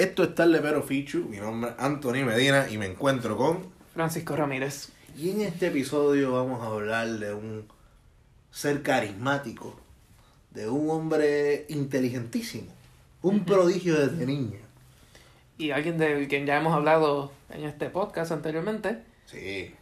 Esto es Tarde Pero Fichu. Mi nombre es Anthony Medina y me encuentro con. Francisco Ramírez. Y en este episodio vamos a hablar de un ser carismático, de un hombre inteligentísimo, un prodigio desde niño. Y alguien de quien ya hemos hablado en este podcast anteriormente, Sí.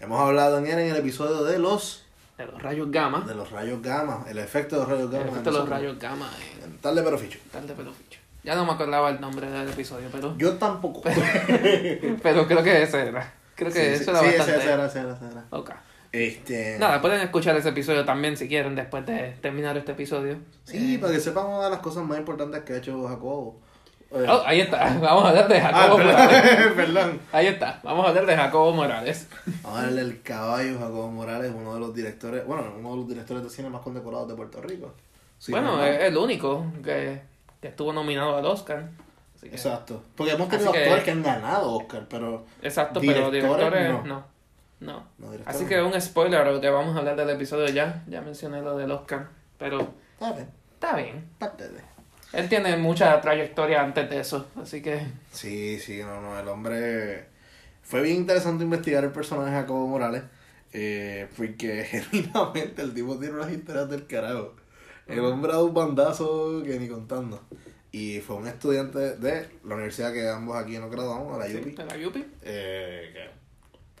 Hemos hablado en él en el episodio de los de los rayos gamma. de los rayos gamma, el efecto de los rayos El gamma. efecto de los rayos gamma en Tarde Pero Fichu. tal de peloficho. Ya no me acordaba el nombre del episodio, pero, Yo tampoco. pero creo que ese era. Creo que Sí, sí, eso era sí, bastante. ese era, ese era, ese era. Ok. Este. Nada, pueden escuchar ese episodio también si quieren después de terminar este episodio. Sí, Eh, para que sepan una de las cosas más importantes que ha hecho Jacobo. Eh, oh, ahí está. Vamos a hablar de ah, Jacobo Morales. perdón. Ahí está. Vamos a hablar de Jacobo Morales. Vamos a darle el caballo Jacobo Morales, uno de los directores, bueno, uno de los directores de cine más condecorados de Puerto Rico. Bueno, es el único que, que estuvo nominado al Oscar. Así que- Exacto. Porque hemos tenido que- actores que han ganado Oscar, pero Exacto, pero Directores, directores no. no. No. no directores. Así que un spoiler lo que vamos a hablar del episodio ya. Ya mencioné lo del Oscar. Pero Está bien, está bien. parte de. Él tiene mucha trayectoria antes de eso. Así que. Sí, sí, no, no, el hombre... Fue bien interesante investigar el personaje de Jacobo Morales, eh, porque genuinamente el tipo tiene unas historias del carajo. El hombre ha dado un bandazo que ni contando. Y fue un estudiante de la universidad que ambos aquí nos graduamos, la Sí, UPI. de la Yupi. Eh, que,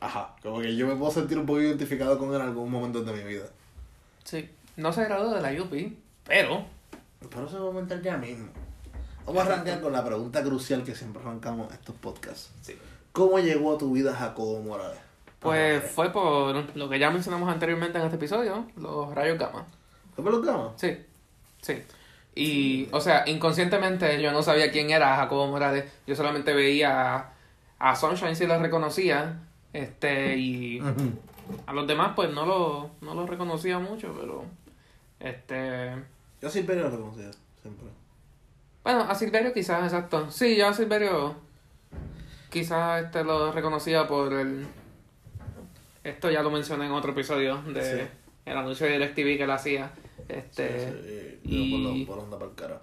ajá, como que yo me puedo sentir un poco identificado con él en algún momento de mi vida. Sí. No se graduó de la Yupi. Pero. Pero eso va a comentar ya mismo. Vamos a arrancar con la pregunta crucial que siempre arrancamos estos podcasts. Sí. ¿Cómo llegó a tu vida Jacobo Morales? Pues fue por lo que ya mencionamos anteriormente en este episodio. Los rayos gamma. ¿Fue por los? Sí. Sí. Y, o sea, inconscientemente yo no sabía quién era Jacobo Morales. Yo solamente veía a, a Sunshine si lo reconocía. Este, y a los demás pues no lo, no lo reconocía mucho, pero este Yo Silverio lo reconocía, siempre. bueno, a Silverio quizás, exacto. Sí, yo a Silverio quizás este lo reconocía por el esto ya lo mencioné en otro episodio de Sí. el anuncio de DirecTV que él hacía. Este Sí, sí, y- Por, onda para el cara.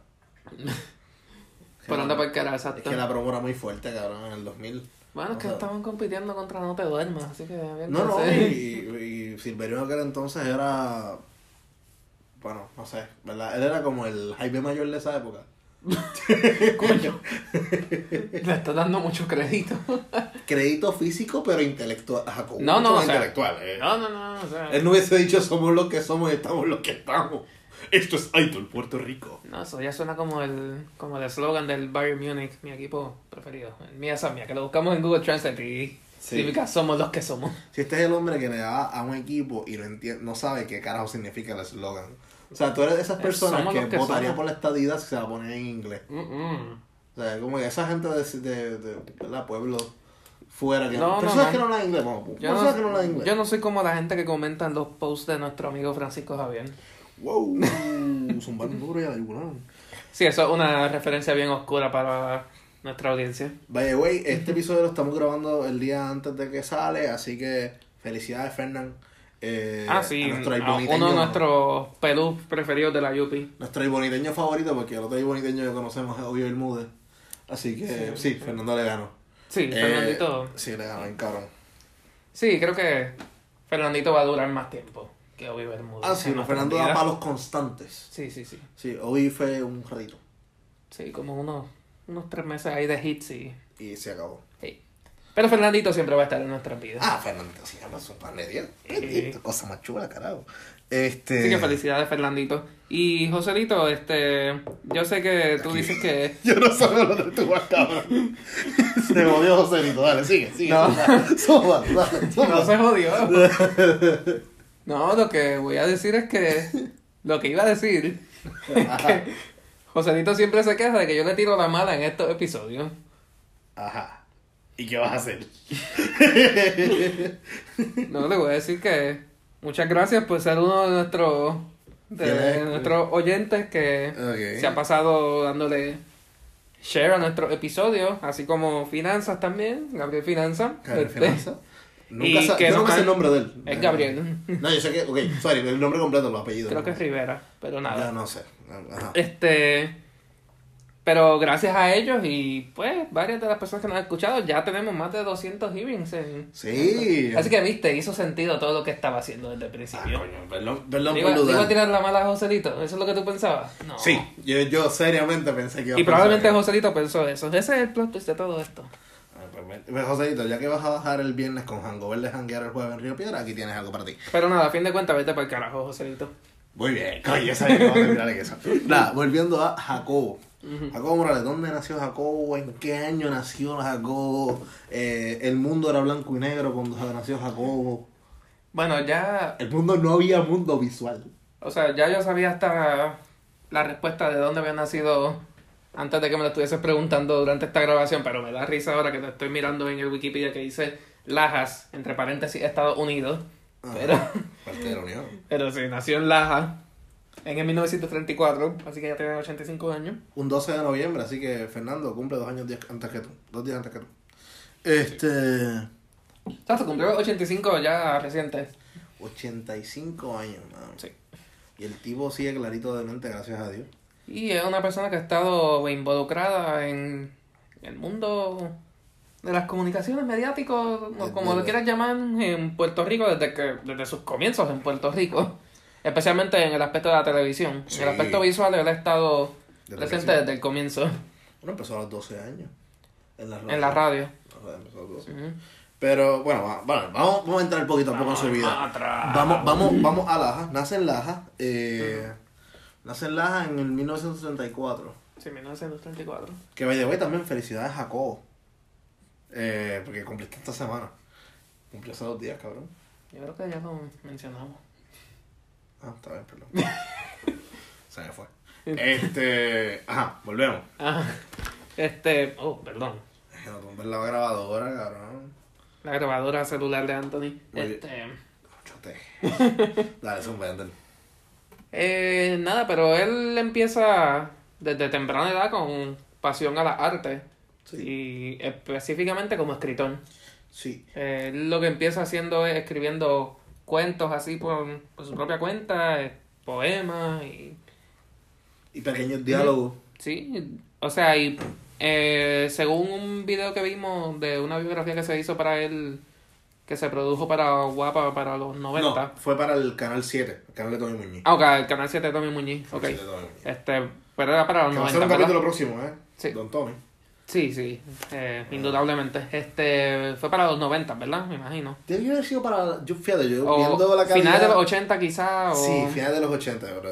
por anda para el cara, Es exacto. que la promo era muy fuerte, cabrón, en el 2000. Bueno, es que o sea- estaban compitiendo contra No Te Duermas, así que había que No, no, y, y Silverio en aquel entonces era. Bueno, no sé, ¿verdad? Él era como el Jaime Mayor de esa época. Coño. Le estás dando mucho crédito. Crédito físico, pero intelectual. Jacobo, No, no, o sea, intelectual. eh. No, no, no, o sea, Él no hubiese dicho somos lo que somos y estamos lo que estamos. Esto es Idol Puerto Rico. No, eso ya suena como el como el eslogan del Bayern Munich, mi equipo preferido. Mía Samia, que lo buscamos en Google Translate y Sí. significa somos los que somos. Si este es el hombre que le da a un equipo y no entiende, no sabe qué carajo significa el eslogan. O sea, tú eres de esas Eh, personas somos que, que votaría somos. por la estadidad si se la ponen en inglés. O sea, como que esa gente de, de, de, ¿verdad? pueblo fuera que No, no, personas no. que no hablan inglés, vamos, Yo personas no, que no hablan inglés. yo no soy como la gente que comenta en los posts de nuestro amigo Francisco Javier. Wow, zumbando duro y a dibujar. Sí, eso es una referencia bien oscura para nuestra audiencia. By the way, este episodio lo estamos grabando el día antes de que sale, así que felicidades, Fernán. Eh, ah, sí, a uno de nuestros pelús preferidos de la Yupi. Nuestro iboniteño favorito, porque el otro iboniteño que conocemos es Obvio Bermúdez. Así que sí, Fernando le ganó. Sí, Eh, Fernandito. Sí, le ganó, bien cabrón. Sí, creo que Fernandito va a durar más tiempo que Obi Bermúdez. Ah, sí, no, Fernando da palos constantes. Sí, sí, sí. Sí, Obi fue un ratito Sí, como unos, unos tres meses ahí de hits y... y se acabó. Pero Fernandito siempre va a estar en nuestras vidas. Ah, Fernando, sí, habla su pan de Dios. Sí. Cosa más chula, carajo. Este. Así que felicidades, Fernandito. Y Joselito, este, yo sé que tú Aquí. dices que... Yo no sabía lo de tu cabrón. Se jodió Joselito, dale, sigue, sigue. No. Soba, dale, No soba. se jodió. No, lo que voy a decir es que... Lo que iba a decir es que Joselito siempre se queja de que yo le tiro la mala en estos episodios. Ajá. ¿Y qué vas a hacer? No, le voy a decir que muchas gracias por ser uno de nuestros de Fieles. nuestros oyentes que se ha pasado dándole share a nuestros episodios, así como finanzas también, Gabriel Finanza. Gabriel Este, Finanza. Nunca Y que no man- el nombre de él. Es Gabriel. No, yo sé que, ok, sorry, el nombre completo, los apellidos. Creo que es Rivera, pero nada. Ya no sé. Ajá. Este. Pero gracias a ellos y pues varias de las personas que nos han escuchado, ya tenemos más de 200 hearings. En... Sí. Así que viste, hizo sentido todo lo que estaba haciendo desde el Ah, principio. coño, perdón, perdón ¿Le por iba, iba a tirar la mala a Joselito? ¿Eso es lo que tú pensabas? No. Sí, yo, yo seriamente pensé que iba a Y probablemente pensar Joselito pensó eso. Ese es el plot twist de todo esto. que- Ah, pues, pues, Joséito, ya que vas a bajar el viernes con Hangover de janguear el jueves en Río Piedra, aquí tienes algo para ti. Pero nada, a fin de cuentas, vete para el carajo, Joselito. Muy bien, coño, sabía que iba a terminar en eso. Nada, volviendo a Jacobo. Jacobo Morales, ¿dónde nació Jacobo? ¿En qué año nació Jacobo? Eh, el mundo era blanco y negro cuando nació Jacobo. Bueno, ya El mundo no había mundo visual. O sea, ya yo sabía hasta la respuesta de dónde había nacido antes de que me lo estuvieses preguntando durante esta grabación, pero me da risa ahora que te estoy mirando en el Wikipedia que dice Lajas, entre paréntesis, Estados Unidos. Ajá. Pero, Parte de la Unión. pero sí, nació en Laja en el 1934, así que ya tiene 85 años. Un 12 de noviembre, así que Fernando cumple dos años antes que tú. Dos días antes que tú. Este. O sea, se cumplió 85 ya reciente. 85 años, mano. Sí. Y el tipo sigue clarito de mente, gracias a Dios. Y es una persona que ha estado involucrada en el mundo de las comunicaciones Desde- como lo quieras llamar, en Puerto Rico desde que desde sus comienzos en Puerto Rico, especialmente en el aspecto de la televisión. Sí. En el aspecto visual él ha estado presente desde el comienzo Bueno, empezó a los 12 años. En la radio. en la radio. La radio empezó a los 12. Ujú. Pero bueno, va- bueno, vamos, vamos a entrar poquito a poco en su vida. Vamos, vamos, vamos a Laja. Nace en Laja. Eh, nace en Laja en el 1934. Sí, 1934. Que by the way también felicidades a Jacobo. Eh, porque cumpliste esta semana. Cumplió hace dos días, cabrón. Yo creo que ya lo mencionamos. Ah, está bien, perdón. Se me fue. Este. Ajá, volvemos. Ah, este, oh, perdón. No tumbes la grabadora, cabrón. La grabadora celular de Anthony. Este, Chote. Dale, zumba, Yandel. Eh, nada, pero él empieza desde temprana edad con pasión a las artes Sí. y específicamente como escritor. Sí. Eh, lo que empieza haciendo es escribiendo cuentos así por, por su propia cuenta, eh, poemas y Y pequeños diálogos. sí, o sea, y eh, según un video que vimos de una biografía que se hizo para él que se produjo para Guapa para los 90. No, fue para el canal 7, el canal de Tommy Muñiz. Ah, ok, el canal 7 de Tommy Muñiz. Ok. El 7 de Tommy Muñiz. Este, pero era para los Que va a 90. ser un capítulo próximo, ¿eh? Sí. Don Tommy. Sí, sí, eh, indudablemente. Este, fue para los 90, ¿verdad? Me imagino. Debe haber sido para. Yo fíjate, yo O viendo la calidad. finales de los 80 quizás, o... Sí, finales de los 80, bro.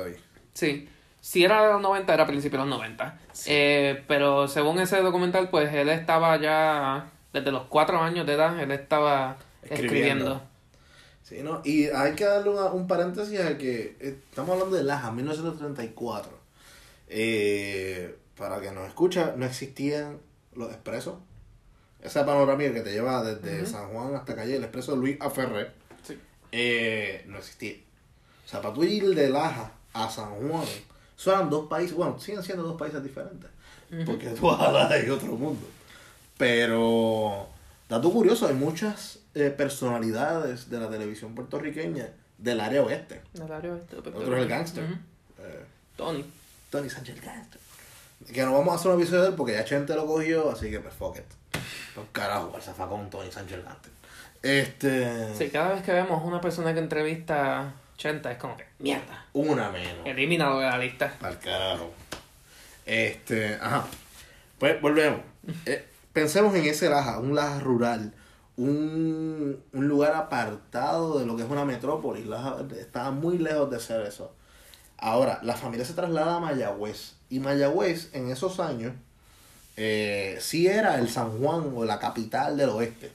Sí. Si era de los 90, era a principios de los 90. Sí. Eh, pero según ese documental, pues él estaba ya, desde los 4 años de edad, él estaba Escribiendo. escribiendo. Sí, ¿no? Y hay que darle una- un paréntesis a que eh, estamos hablando de Laja, 1934. Eh, para que nos escucha, no existían los expresos. Esa panorámica que te lleva desde. San Juan hasta Calle, el expreso de Luis Aferré, Sí. eh, no existía. O sea, para tú ir de Laja a San Juan, eso eran dos países, bueno, siguen siendo dos países diferentes. Porque tú vas a Laja y otro mundo. Pero, dato curioso, hay muchas eh, personalidades de la televisión puertorriqueña del área oeste. Del área oeste Otro es el gángster. Eh, Tony. Tony Sánchez el Gangster. Que no vamos a hacer un episodio de él porque ya Chente lo cogió, así que pues fuck it. Pues carajo, el zafacón Tony Sánchez. Este. Sí, cada vez que vemos una persona que entrevista a Chenta es como que, mierda, Una menos. elimínalo de la lista. Para carajo. Este, ajá. Pues volvemos. Eh, pensemos en ese Laja, un Laja rural, un, un lugar apartado de lo que es una metrópolis. Laja estaba muy lejos de ser eso. Ahora, la familia se traslada a Mayagüez. Y Mayagüez, en esos años, eh, sí era el San Juan o la capital del oeste.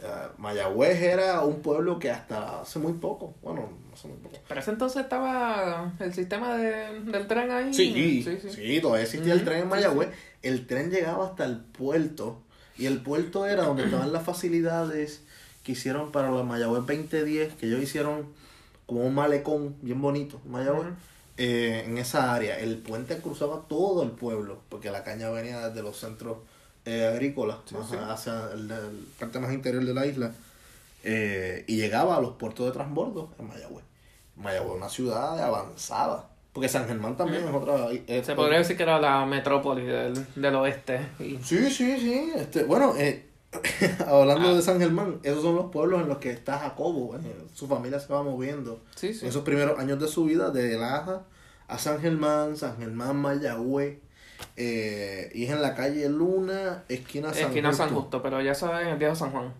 Eh, Mayagüez era un pueblo que hasta hace muy poco, bueno, hace muy poco, Pero ese entonces estaba el sistema de, del tren ahí. Sí, sí. sí, sí. todavía existía el Ujú, tren en Mayagüez. El tren llegaba hasta el puerto. Y el puerto era donde estaban las facilidades que hicieron para los Mayagüez 2010, que ellos hicieron como un malecón bien bonito, en Mayagüez. Eh, en esa área. El puente cruzaba todo el pueblo, porque la caña venía desde los centros eh, agrícolas, más sí. hacia el- la parte más interior de la isla, eh, y llegaba a los puertos de transbordo en Mayagüez. Mayagüez es una ciudad avanzada, Porque San Germán también es otra. es- Se podría decir que era la metrópoli del, del oeste. Y, Sí, sí, sí. Este, bueno, eh, hablando de San Germán, esos son los pueblos en los que está Jacobo. eh, Su familia se va moviendo. sí, sí. En esos primeros años de su vida, de Laja a San Germán, San Germán, Mayagüez. eh, y es en la calle Luna, esquina San Esquina San Justo. Justo, pero ya sabes, en el viejo San Juan.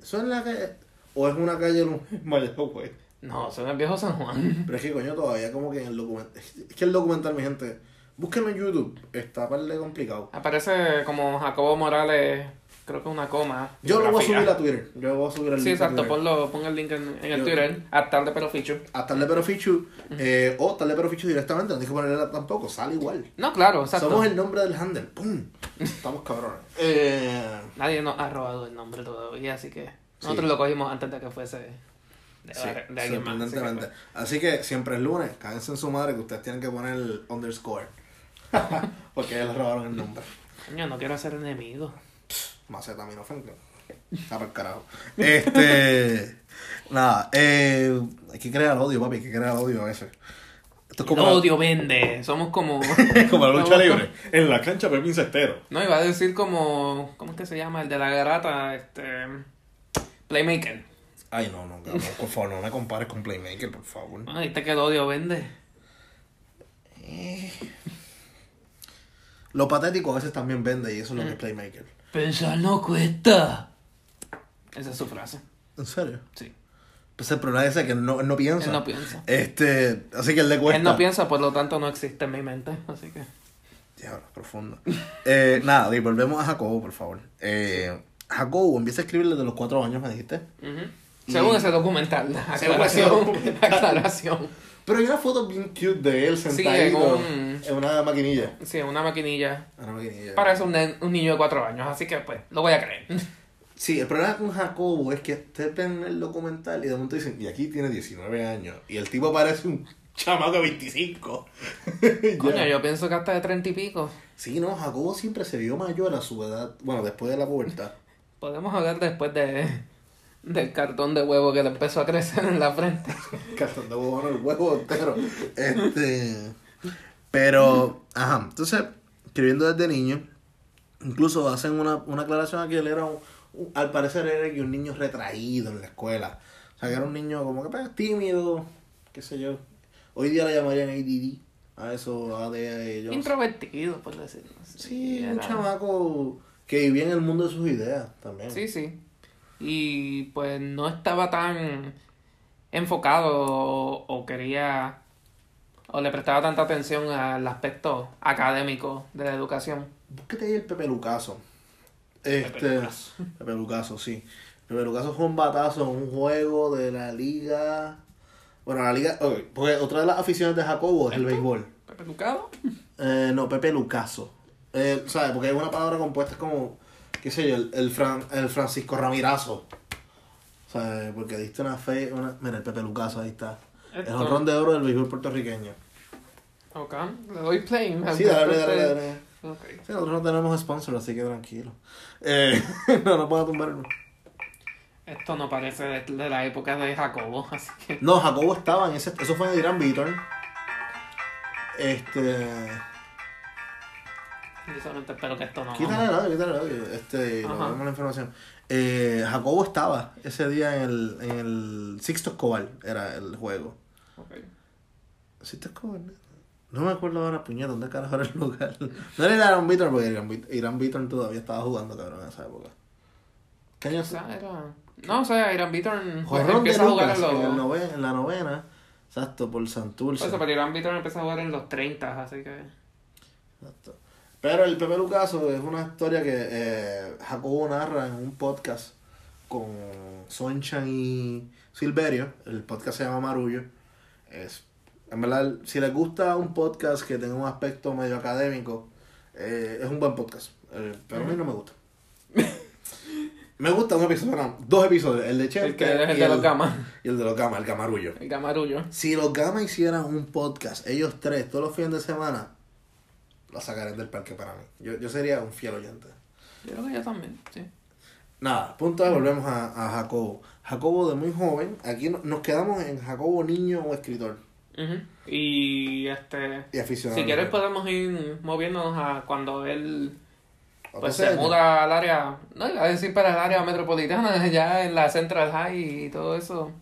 ¿Eso es la calle? ¿O es una calle Luna? Mayagüez. No, eso es el viejo San Juan. Pero es que coño, todavía como que en el documental. Es que el documental, mi gente, búsquenlo en YouTube. Está par de complicado. Aparece como Jacobo Morales, creo que una coma. Yo lo voy a subir a Twitter. Yo lo voy a subir al Sí, link a exacto, ponlo, pon el link en, en el Yo- Twitter, a tarde pero fichu. A Tarle Pero Fichu, eh, o Tarle Pero Fichu directamente, no tienes que ponerle tampoco, sale igual. No, claro, exacto. Somos el nombre del handle, ¡pum! Estamos cabrones. Eh, Nadie nos ha robado el nombre todavía, así que nosotros Sí. lo cogimos antes de que fuese de, sí, de alguien más. así que, sorprendentemente. Así que siempre es lunes, cáguense en su madre que ustedes tienen que poner el underscore. Porque ellos le robaron el nombre. pues, Coño, no quiero ser enemigo. Macetaminofen. Está para el carajo. Este. nada, eh, hay que crear odio, papi, hay que crear odio a veces. Esto es El odio vende. Somos como. la, como la lucha libre. En la cancha, Pepín Cestero. No, iba a decir como. ¿Cómo es que se llama? El de la garata, este. Playmaker. Ay, no, no, cabrón, por favor, no me compares con Playmaker, por favor. Ah, ¿Viste que el odio vende? Lo patético a veces también vende y eso es lo que es Playmaker. Pensar no cuesta. Esa es su frase. ¿En serio? Sí. Pues el problema es ese que él no, él no piensa. Él no piensa. Este, así que él le cuesta. Él no piensa, por lo tanto no existe en mi mente. Así que. Diablo, profundo. Eh, nada, y volvemos a Jacobo, por favor. Eh, Jacobo empieza a escribir desde los cuatro años, me dijiste. Y- Según ese documental. Según ese Aclaración. documental. aclaración. Pero hay una foto bien cute de él Sí, sentadito en un- en una maquinilla. Sí, una maquinilla. Una maquinilla. Parece un, nen- un niño de cuatro años, así que pues, lo voy a creer. Sí, el problema con Jacobo es que ustedes ven el documental y de momento dicen, y aquí tiene 19 años. Y el tipo parece un chamaco de 25. Ya. Coño, yo pienso que hasta de treinta y pico. Sí, no, Jacobo siempre se vio mayor a su edad. Bueno, después de la pubertad. Podemos hablar después de del cartón de huevo que le empezó a crecer en la frente. Castando huevo en el huevo entero. Este. Pero, ajá. Entonces, escribiendo desde niño, incluso hacen una, una aclaración aquí. Él era un, un- al parecer era un niño retraído en la escuela. O sea, que era un niño como que pues, tímido, qué sé yo. Hoy día le llamarían ADD. A eso, yo no sé. Introvertido, por decirlo así. Sí, un chamaco que vivía en el mundo de sus ideas también. Sí, sí. Y pues no estaba tan enfocado o, o quería o le prestaba tanta atención al aspecto académico de la educación. Búsquete ahí el Pepe Lucaso. Este, Pepe Lucaso. Pepe Lucaso, sí. Pepe Lucaso fue un batazo en un juego de la liga. Bueno, la liga. porque otra de las aficiones de Jacobo es el béisbol. Pepe Lucado. Eh, no, Pepe Lucaso. Eh, ¿Sabes? Porque hay una palabra compuesta es como. ¿Qué sé yo? El, el, Fran- el Francisco Ramirazo. ¿Sabes? Porque diste una fe. Una... Mira, el Pepe Lucaso, ahí está. El Esto- honrón de oro del béisbol puertorriqueño. Ok, le doy play. Sí, dale, dale, dale. Sí, nosotros no tenemos sponsor, así que tranquilo. Eh, no, no puedo tumbar el... Esto no parece de, de la época de Jacobo, así que... No, Jacobo estaba en ese... Eso fue en Irán Beaton. Este... Yo solamente espero que esto no... Quítale el audio, quítale el audio. Este, lo vemos la información. Eh, Jacobo estaba ese día en el, en el Sixto Escobar, era el juego. Ok. Sixto Escobar, ¿no? Me acuerdo ahora, puñeta, ¿dónde carajo era el lugar? No era Irán Beaton, porque Irán, Beat- Irán Beaton todavía estaba jugando, cabrón, en esa época. ¿Qué año era... No, o sea, Irán Beaton pues, empieza a jugar en en, los... nove- en la novena. Exacto, por Santurce. Por eso, pero Irán Beaton empezó a jugar en los 30, así que... Exacto. Pero el Pepe Lucaso es una historia que eh, Jacobo narra en un podcast con Sonchan y Silverio. El podcast se llama Marullo. Es, en verdad, si les gusta un podcast que tenga un aspecto medio académico, eh, es un buen podcast. Eh, pero a mí no me gusta. me gusta un episodio, no, dos episodios. El de Chef El que es el de los gamas. Y el de los gamas, el gamarullo. El gamarullo. Si los Gama hicieran un podcast, ellos tres, todos los fines de semana, lo sacarían del parque para mí. Yo, yo sería un fiel oyente. Yo creo que yo también, sí. Nada, punto de volvemos a, a Jacobo. Jacobo de muy joven, aquí no- nos quedamos en Jacobo niño o escritor. Ujú. Y este. Y aficionado. Si quieres, podemos ir moviéndonos a cuando él pues se muda al área. No iba a decir para el área metropolitana, ya en la Central High y todo eso.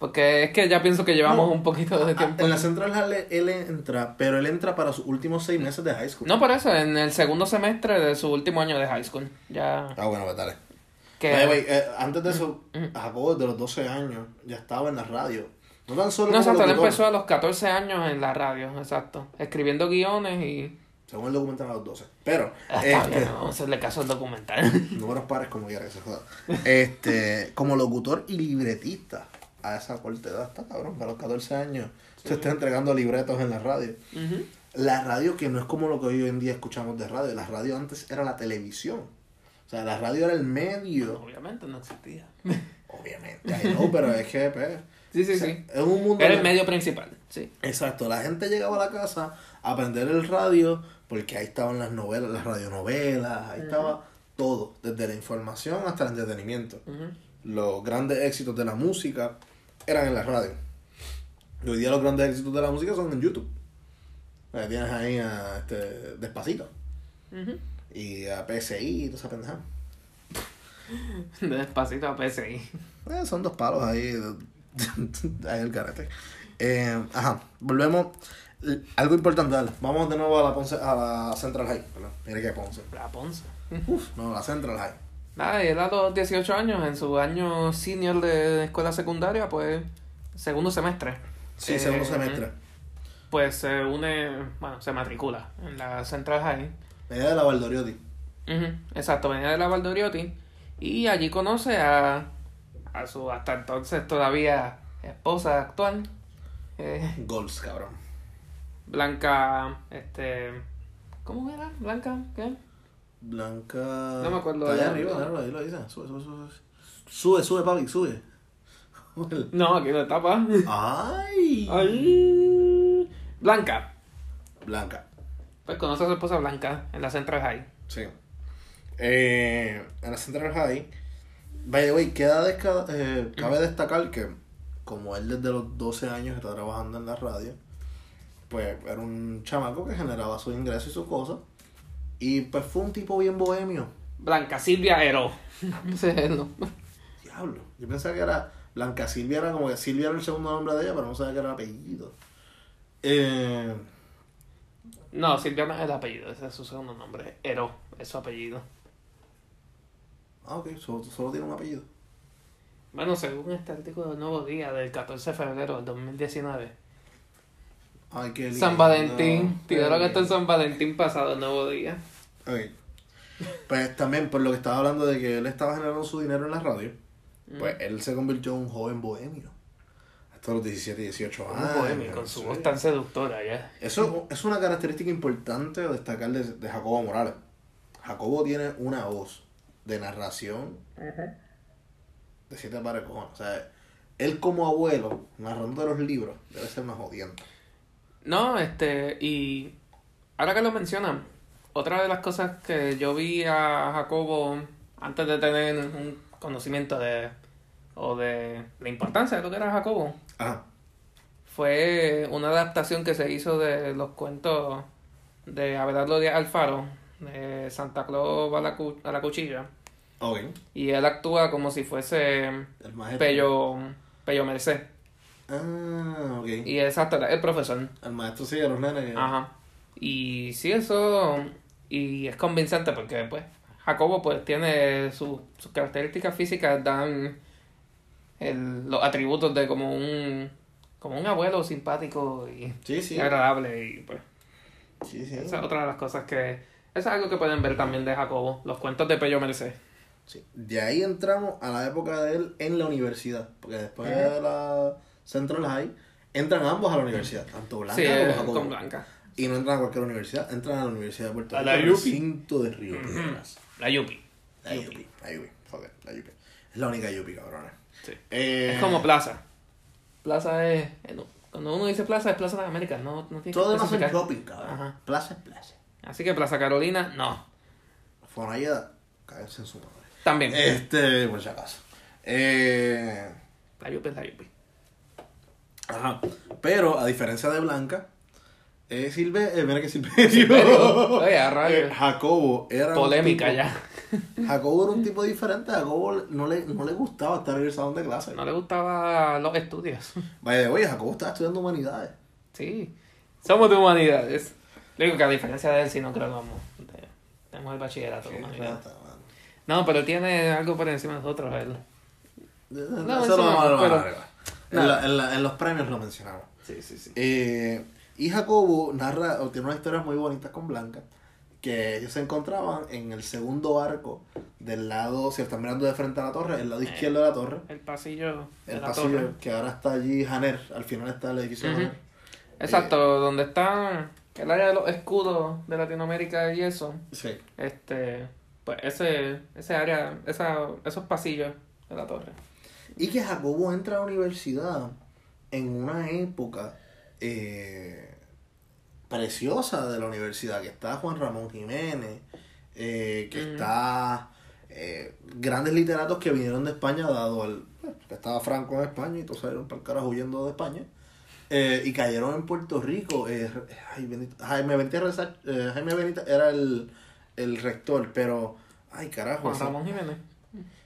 Porque es que ya pienso que llevamos No. un poquito de Ah, tiempo. En la Central High él entra, pero él entra para sus últimos seis meses de high school. No por eso, en el segundo semestre de su último año de high school. Ya. Ah, bueno, pues dale. Que. The way, eh, antes de eso, Ujú. Jacobo desde los 12 años ya estaba en la radio. No tan solo No, exacto, él empezó a los 14 años en la radio, exacto. Escribiendo guiones y. Según el documental a los 12. Pero, Ah, este, bien, vamos a hacerle caso al documental. números pares como quiera que se joda. Este, como locutor y libretista a esa corta edad, está cabrón, que a los 14 años se está entregando libretos en la radio. La radio que no es como lo que hoy en día escuchamos de radio, la radio antes era la televisión. O sea, la radio era el medio. Obviamente no existía. Obviamente, know, pero es que, pues, Sí, sí, o sea, sí. es un mundo... Era el medio principal, sí. Exacto, la gente llegaba a la casa a aprender el radio porque ahí estaban las novelas, las radionovelas, ahí estaba todo, desde la información hasta el entretenimiento. Los grandes éxitos de la música eran en la radio. Y hoy día los grandes éxitos de la música son en YouTube. Eh, tienes ahí a este, Despacito y a PSI y toda esa pendejada. Despacito a PSI. Eh, son dos palos ahí. ahí el karate. Eh, ajá, volvemos. Algo importante, dale. Vamos de nuevo a la, Ponce, a la Central High. Mire que Ponce. La Ponce. Uf, no, la Central High. Nada, y él a los 18 años, en su año senior de escuela secundaria, pues, segundo semestre. Sí, Eh, segundo semestre. Pues se une, bueno, se matricula en la Central High. Medida de la Valdoriotti. Ujú, Exacto, venía de la Valdoriotti. Y allí conoce a, a su hasta entonces todavía esposa actual, eh, Goals, cabrón. Blanca, este, ¿cómo era? Blanca, ¿qué? Blanca. No me acuerdo Está allá arriba, ahí lo dice. Sube, sube, sube. Sube, sube, papi, sube. No, aquí no está, pa. Ay. Ay. Blanca. Blanca. Pues conoce a su esposa Blanca en la Central High. Sí. Eh, en la Central High, by the way, queda desca- eh, cabe destacar que como él desde los 12 años está trabajando en la radio, pues era un chamaco que generaba sus ingresos y sus cosas. Y pues fue un tipo bien bohemio. Blanca Silvia Ero. Ese es el nombre. Diablo. Yo pensaba que era Blanca Silvia, era como que Silvia era el segundo nombre de ella, pero no sabía que era el apellido. Eh, No, Silvia no es el apellido, ese es su segundo nombre. Ero es su apellido. ah, ok, solo, solo tiene un apellido. Bueno, según este artículo del Nuevo Día del 14 de febrero del 2019. Ay, qué lindo. San Valentín. Qué Tiraron esto en lindo. San Valentín pasado, el Nuevo Día. Ok. Pues también, por lo que estaba hablando de que él estaba generando su dinero en la radio, pues Mm. él se convirtió en un joven bohemio. Hasta los 17, 18 años. Un bohemio con su sí. voz tan seductora ya. Eso es una característica importante a destacar de, de Jacobo Morales. Jacobo tiene una voz de narración de siete pares de cojones. O sea, él como abuelo, narrando los libros, debe ser una jodienda. No, este, y ahora que lo mencionan, otra de las cosas que yo vi a Jacobo antes de tener un conocimiento de, o de la importancia de lo que era Jacobo, Ajá. fue una adaptación que se hizo de los cuentos de Abelardo Díaz Alfaro, de Santa Claus a la, cu- a la cuchilla, Ok. y él actúa como si fuese. Pello, Pello Merced, Ah, ok. y exacto, el profesor. El maestro sigue a los nenes. Ajá. Y sí, eso. Y es convincente porque, pues, Jacobo, pues, tiene su- sus características físicas, dan el- los atributos de como un. Como un abuelo simpático y, Sí, sí. y agradable. Y, pues, Sí, sí. esa es otra de las cosas que. Eso es algo que pueden ver también de Jacobo, los cuentos de Pello Merced. Sí. De ahí entramos a la época de él en la universidad. Porque después de la Central High, entran ambos a la universidad. Tanto Blanca Sí, como eh, Jacobo. con Blanca. Y no entran a cualquier universidad, entran a la Universidad de Puerto A Rico. la el Yupi. recinto de Río Piedras. La Yupi. La Yupi. La Yupi. Joder, la Yupi. Es la única Yupi, cabrones. Sí. Eh, Es como Plaza. Plaza es. eh, Cuando uno dice Plaza, es Plaza de América. No, no tiene Todo demás es shopping, cabrón. Ajá. Plaza es plaza. Así que Plaza Carolina, no. Fonalleda, cáense en su madre. También. Este, por si acaso. Eh, La Yupi es la Yupi. Ajá. Pero, a diferencia de Blanca, eh, Silve, eh, mira que Silverio. Silverio. Oye, a Eh. Jacobo era. Polémica tipo- ya. Jacobo era un tipo diferente. Jacobo no le, no le gustaba estar en el salón de clase. No le gustaban los estudios. Vaya, oye, Jacobo estaba estudiando humanidades. Sí. Somos de humanidades. Digo que a diferencia de él, sí no creo que vamos. Tenemos el bachillerato de humanidades. Rata, man. No, pero tiene algo por encima de nosotros él. Eso No, eso vamos a no, hablar pero-. En, la- en la- en los premios lo mencionamos. Sí, sí, sí. Eh, y Jacobo narra, o tiene unas historias muy bonitas con Blanca, que ellos se encontraban en el segundo arco del lado, si están mirando de frente a la torre, el lado izquierdo de la torre, El pasillo de el la pasillo torre. que ahora está allí Janer, al final está el edificio de Ujú. Janer. Exacto, donde está el área de los escudos de Latinoamérica y eso. Sí. Este, pues ese, ese área, esa, esos pasillos de la torre. Y que Jacobo entra a la universidad en una época eh, preciosa de la universidad, que está Juan Ramón Jiménez, eh, que está eh, grandes literatos que vinieron de España, dado el... pues, que estaba Franco en España y todos salieron para el carajo huyendo de España. eh, y cayeron en Puerto Rico. eh, ay, bendito, Jaime Benítez, Jaime Benítez era el, el rector, pero... Ay, carajo. Juan Ramón Jiménez.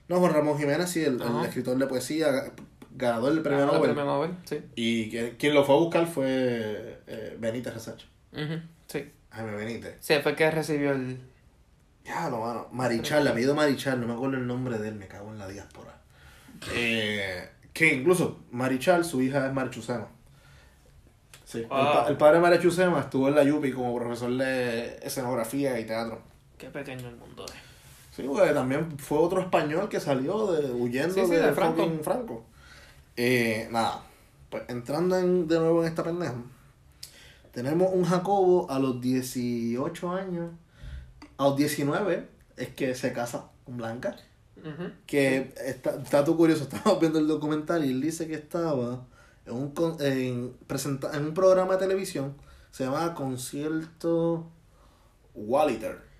No, Juan Ramón Jiménez, sí, el, escritor de poesía, ganador del premio Ah, el Nobel. premio Nobel, sí. Y que- quien lo fue a buscar fue eh, Benítez Resacha. Ujú, sí. Jaime Benítez. Sí, fue que recibió el... Ya, lo mano. Marichal, el apellido Marichal, no me acuerdo el nombre de él, me cago en la diáspora. Eh, que incluso Marichal, su hija es Marichusema. Sí. El, pa- Wow. el padre de Marichusema estuvo en la Yupi como profesor de escenografía y teatro. Qué pequeño el mundo es. Sí, porque también fue otro español que salió de, huyendo Sí, sí, de, de Franco. Eh, nada, pues entrando en- de nuevo en esta pendeja, tenemos un Jacobo a los 18 años, a los 19 es que se casa con Blanca, que está, está curioso, estábamos viendo el documental y él dice que estaba en un, en, presenta- en un programa de televisión, se llamaba Concierto Waliter.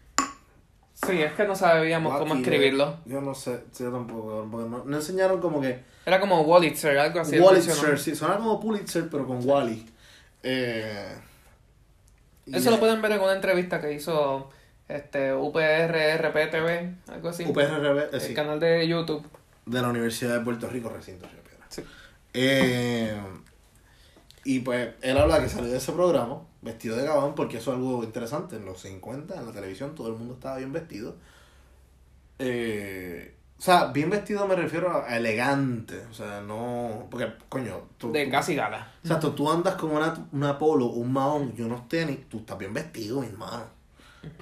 Sí, es que no sabíamos cómo escribirlo. Yo no sé, yo tampoco, porque no, no enseñaron como que Era como Wallitzer, algo así. Wallitzer, sí, suena como Pulitzer, pero con Wally. Eh, Eso lo pueden ver en una entrevista que hizo este UPR RPTV, algo así. UPRRB, eh, el sí, canal de YouTube. de la Universidad de Puerto Rico, recinto Río Piedras. Sí. Eh, y pues él habla que salió de ese programa vestido de gabán, porque eso es algo interesante. En los 50, en la televisión, todo el mundo estaba bien vestido. Eh, o sea, bien vestido me refiero a elegante. O sea, no. Porque, coño. tú- De tú- casi gala. O sea, tú, tú andas con una, una polo, un mahón y unos tenis, tú estás bien vestido, mi hermano.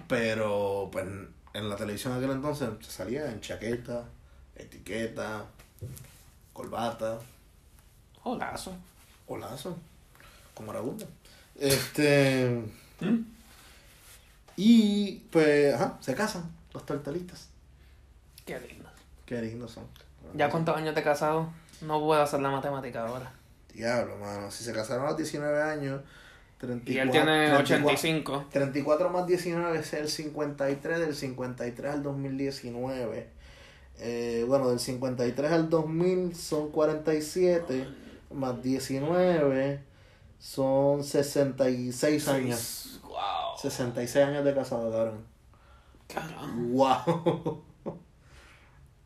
Pero, pues, en la televisión de aquel entonces se salía en chaqueta, etiqueta, corbata, Jolazo. o lazo, como Aragunda. Este. Y, pues, ajá, se casan los tortolitas. Qué lindo. Qué lindos son. ¿Ya cuántos años de casado? No puedo hacer la matemática ahora. Diablo, mano. Si se casaron a los 19 años, 34, Y él tiene 34 85. 34 más 19 es el 53, del 53 al 2019. Eh, bueno, del 53 al 2000 son 47, más 19 son 66 años. Wow. 66 años de casado, cabrón. Cabrón. Wow.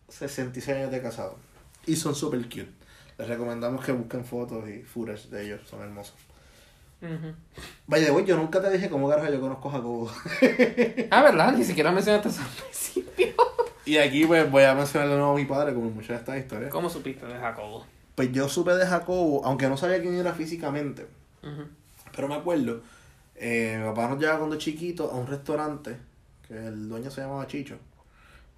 66 años de casado. Y son super cute. Les recomendamos que busquen fotos y footage de ellos, son hermosos. Ujú. Vaya, güey, yo nunca te dije cómo carajo yo conozco a Jacobo. Ah, ¿verdad? Ni siquiera mencionaste eso al principio. Y aquí pues voy a mencionar de nuevo a mi padre, como en muchas de estas historias. ¿Cómo supiste de Jacobo? Pues yo supe de Jacobo, aunque no sabía quién era físicamente, Pero me acuerdo, eh, mi papá nos llevaba cuando chiquito a un restaurante, que el dueño se llamaba Chicho,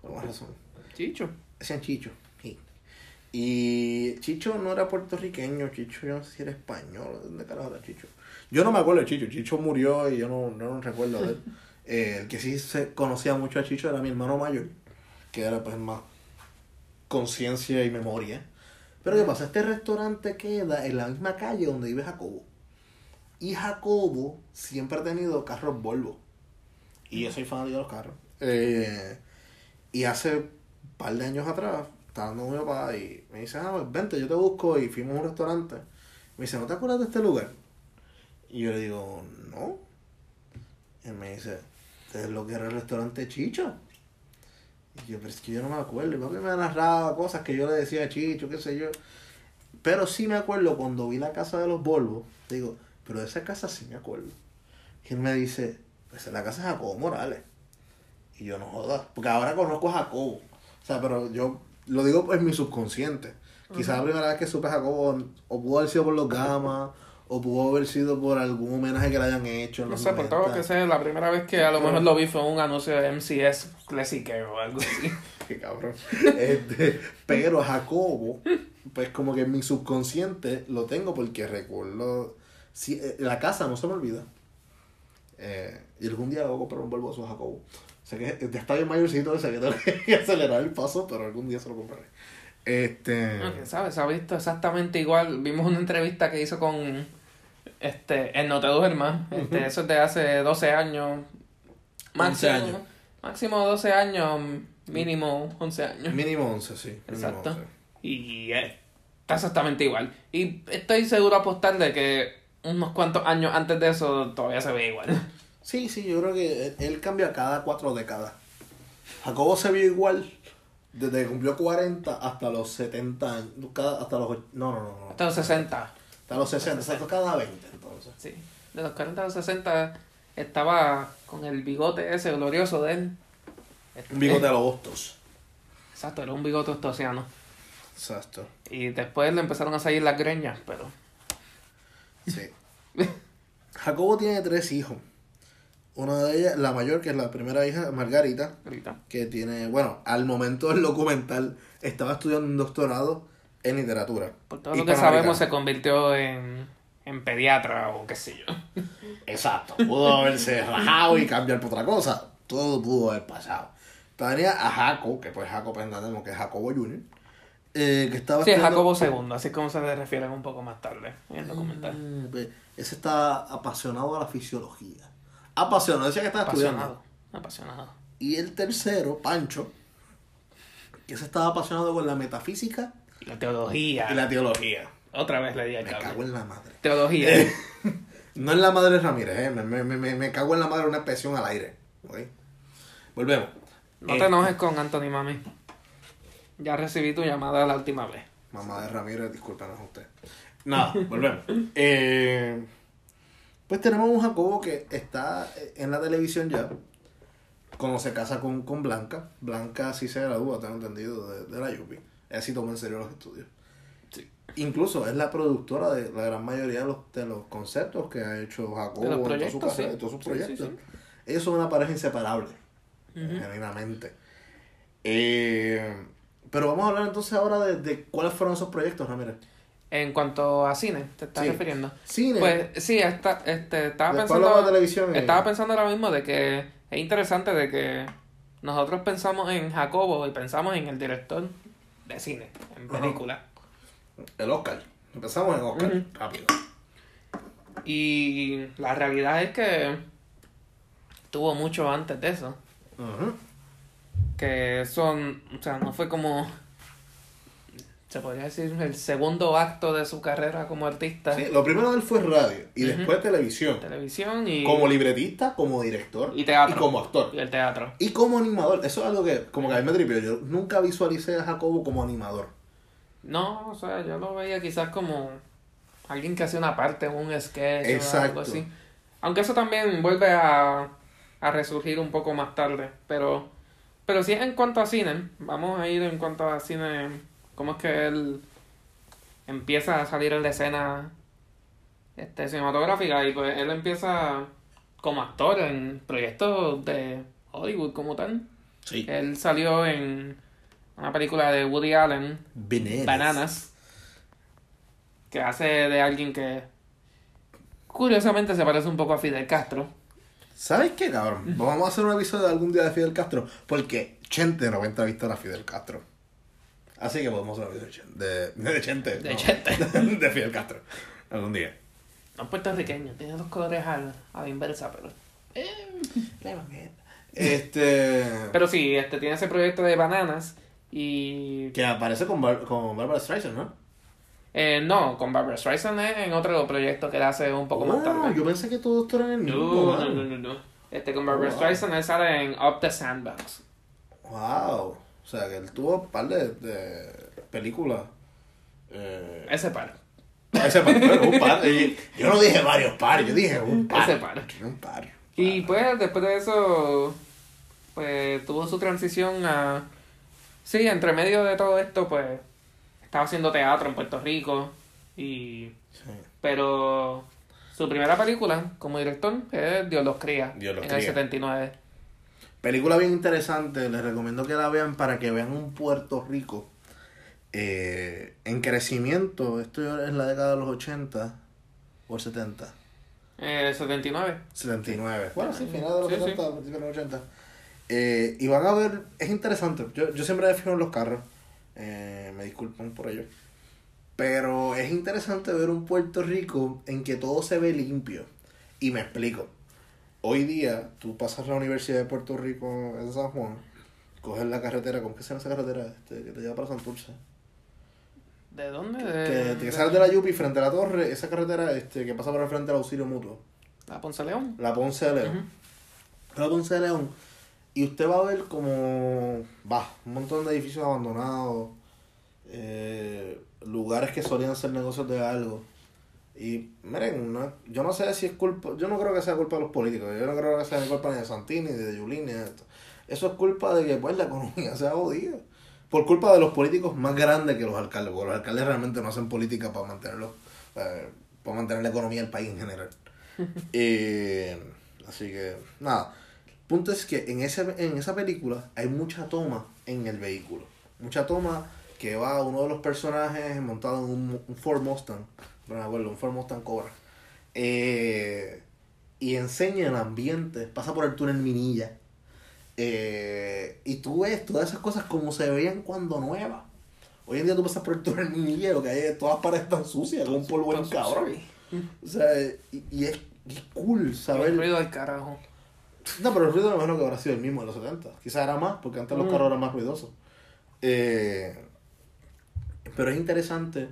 por alguna razón. Chicho. Decían Chicho, sí. Y Chicho no era puertorriqueño, Chicho yo no sé si era español, ¿dónde carajo era Chicho? Yo no me acuerdo de Chicho, Chicho murió y yo no, no, no recuerdo de él. Eh, el que sí se conocía mucho a Chicho era mi hermano mayor, que era pues más conciencia y memoria. Pero ¿qué pasa? Este restaurante queda en la misma calle donde vive Jacobo. Y Jacobo siempre ha tenido carros Volvo. Y yo soy fan de los carros. Eh, y hace un par de años atrás, estaba dando mi papá y me dice, ah, pues vente, yo te busco. Y fuimos a un restaurante. Me dice, ¿no te acuerdas de este lugar? Y yo le digo, no. Y me dice, es lo que era el restaurante Chicho. Y yo, pero es que yo no me acuerdo. Y papi me narraba cosas que yo le decía a Chicho, qué sé yo. Pero sí me acuerdo cuando vi la casa de los Volvos. Digo, pero de esa casa sí me acuerdo. Y él me dice, pues es la casa de Jacobo Morales. Y yo no jodas. Porque ahora conozco a Jacobo. O sea, pero yo lo digo en mi subconsciente. Quizás la primera vez que supe a Jacobo, o pudo haber sido por los gamas, o pudo haber sido por algún homenaje que le hayan hecho. En No los sé, por todo lo 90. que sé, la primera vez que a lo mejor lo vi fue un anuncio de MCS Classic o algo así. Qué cabrón. Este, pero Jacobo, pues como que en mi subconsciente lo tengo porque recuerdo. Sí, eh, la casa no se me olvida. Eh, y algún día hago comprar un Volvo a Jacobo. O sea que ya está bien mayorcito, sé que tengo que acelerar el paso, pero algún día se lo compraré. Este. No, quién sabe, se ha visto exactamente igual. Vimos una entrevista que hizo con este el No Te Duermas. Este, Eso es de hace 12 años. Máximo, años. máximo 12 años, mínimo 11 años. Mínimo 11, sí. Exacto. 11. Y eh, está exactamente igual. Y estoy seguro apostar de que unos cuantos años antes de eso todavía se ve igual. Sí, sí, yo creo que él- cambia cada cuatro décadas. Jacobo se vio igual desde que cumplió 40 hasta los 70 años. Cada, hasta los. No, no, no. no. Hasta los 60. Hasta los 60, exacto, cada 20 entonces. Sí. De los 40 a los 60 estaba con el bigote ese glorioso de él. Este, Un bigote a los hostos. Exacto, era un bigote ostosiano. Exacto. Y después le empezaron a salir las greñas, pero. Sí. Jacobo tiene tres hijos. Una de ellas, la mayor, que es la primera hija, Margarita, Ahorita. que tiene, bueno, al momento del documental estaba estudiando un doctorado en literatura. Por todo lo que sabemos, se convirtió en, en pediatra o qué sé yo. Exacto, pudo haberse rajado y cambiar por otra cosa. Todo pudo haber pasado. Tenía a Jaco, que pues Jaco pues entendemos que es Jacobo Jr., eh, que estaba Sí, es estudiando- Jacobo II, así como se le refieren un poco más tarde en el documental. Eh, pues, ese está apasionado a la fisiología. Apasionado, decía que estaba Apasionado. estudiando. Apasionado. Y el tercero, Pancho, que se estaba apasionado con la metafísica la teología. y la teología. Otra vez le di al Me cable. cago en la madre. Teología. Eh, no en la madre Ramírez, eh. me, me, me, me cago en la madre una expresión al aire. Volvemos. No Eh, te enojes con Anthony Mami. Ya recibí tu llamada la última vez. Mamá de Ramírez, discúlpanos a usted. Nada, volvemos. Eh, pues tenemos un Jacobo que está en la televisión ya. Cuando se casa con, con Blanca. Blanca sí se gradúa, tengo entendido, de, de la UPI. Ella sí toma en serio los estudios. Sí. Incluso es la productora de la gran mayoría de los, de los conceptos que ha hecho Jacobo De los en toda su carrera, sí. en todos sus Sí, proyectos. sí, Ellos son una pareja inseparable, genuinamente. Eh, pero vamos a hablar entonces ahora de, de cuáles fueron esos proyectos, Ramírez. En cuanto a cine, ¿te estás Sí. refiriendo? Cine. Pues sí, esta, este, estaba Después pensando. de televisión y- Estaba pensando ahora mismo de que es interesante de que nosotros pensamos en Jacobo y pensamos en el director de cine, en película. El Oscar. Empezamos en Oscar. Rápido. Y la realidad es que tuvo mucho antes de eso. Ujú. Que son, o sea, no fue como, se podría decir, el segundo acto de su carrera como artista. Sí, lo primero de él fue radio y después televisión. Televisión y, Como libretista, como director y teatro. y como actor. Y el teatro. Y como animador. Eso es algo que como que a mí me tripió. Yo nunca visualicé a Jacobo como animador. No, o sea, yo lo veía quizás como alguien que hace una parte, un sketch o Exacto. algo así. Aunque eso también vuelve a, a resurgir un poco más tarde. Pero, pero sí en cuanto a cine, vamos a ir en cuanto a cine, cómo es que él empieza a salir en la escena este, cinematográfica y pues él empieza como actor en proyectos de Hollywood como tal. Sí. Él salió en una película de Woody Allen, Bananas. Bananas, que hace de alguien que curiosamente se parece un poco a Fidel Castro. ¿Sabes qué, cabrón? Vamos a hacer un episodio algún día de Fidel Castro. Porque Chente no va a entrevistar a Fidel Castro. Así que podemos hacer un video de Chente. De, de Chente. De no. Chente. de Fidel Castro. Algún día. No es puertorriqueño, tiene los colores a, a la inversa, pero... Este. Pero sí, este tiene ese proyecto de Bananas y... Que aparece con, Bar- con Barbara Streisand, ¿no? Eh, no, con Barbara Streisand es en otro proyecto que él hace un poco más Ah, tarde. yo pensé que todo esto era en el mismo. No, no, no, no, no. Este con Barbara Wow. Streisand él sale en Up the Sandbox. Wow. O sea, que él tuvo un par de, de películas. Eh, Ese par. ese par, bueno, un par. Yo no dije varios pares, yo dije un par. Ese par. Un par. Y pues después de eso, pues tuvo su transición a... Sí, entre medio de todo esto, pues estaba haciendo teatro en Puerto Rico y... Sí. Pero su primera película como director es Dios los cría, Dios los en cría. el 79. Película bien interesante, les recomiendo que la vean para que vean un Puerto Rico eh, en crecimiento. Esto es la década de los 80 o el 70. Eh, 79. 79. Bueno, sí, final de los Sí, sí. 70, principios de los 80. Eh, y van a ver, es interesante. Yo, yo siempre me fijo en los carros. Eh, me disculpan por ello. Pero es interesante ver un Puerto Rico en que todo se ve limpio. Y me explico. Hoy día, tú pasas la Universidad de Puerto Rico en San Juan, coges la carretera, ¿cómo que se llama esa carretera? Este, que te lleva para Santurce. ¿De dónde? Que, De, que sales de la Yupi frente a la torre, esa carretera este, que pasa por el frente del auxilio mutuo. La Ponce León. La Ponce de León. La Ponce de León. Y usted va a ver como, va, un montón de edificios abandonados, eh, lugares que solían ser negocios de algo. Y miren, no- yo no sé si es culpa, yo no creo que sea culpa de los políticos, yo no creo que sea culpa ni de Santini, ni de Yulín, ni de esto. Eso es culpa de que pues la economía se ha jodido. Por culpa de los políticos más grandes que los alcaldes, porque los alcaldes realmente no hacen política para mantenerlo, eh, para mantener la economía del país en general. Eh, así que, nada. Punto es que en, ese, en esa película hay mucha toma en el vehículo. Mucha toma que va uno de los personajes montado en un, un Ford Mustang. No me acuerdo, un Ford Mustang Cobra. Eh, y enseña el ambiente. Pasa por el túnel Minilla. Eh, y tú ves todas esas cosas como se veían cuando nuevas. Hoy en día tú pasas por el túnel Minilla y lo que hay todas las paredes tan sucias, con un polvo en cabrón. O sea, y, y es, es cool saber. El ruido del carajo. No, pero el ruido me imagino que habrá sido el mismo de los 70. Quizás era más, porque antes los Mm. carros eran más ruidosos. Eh, pero es interesante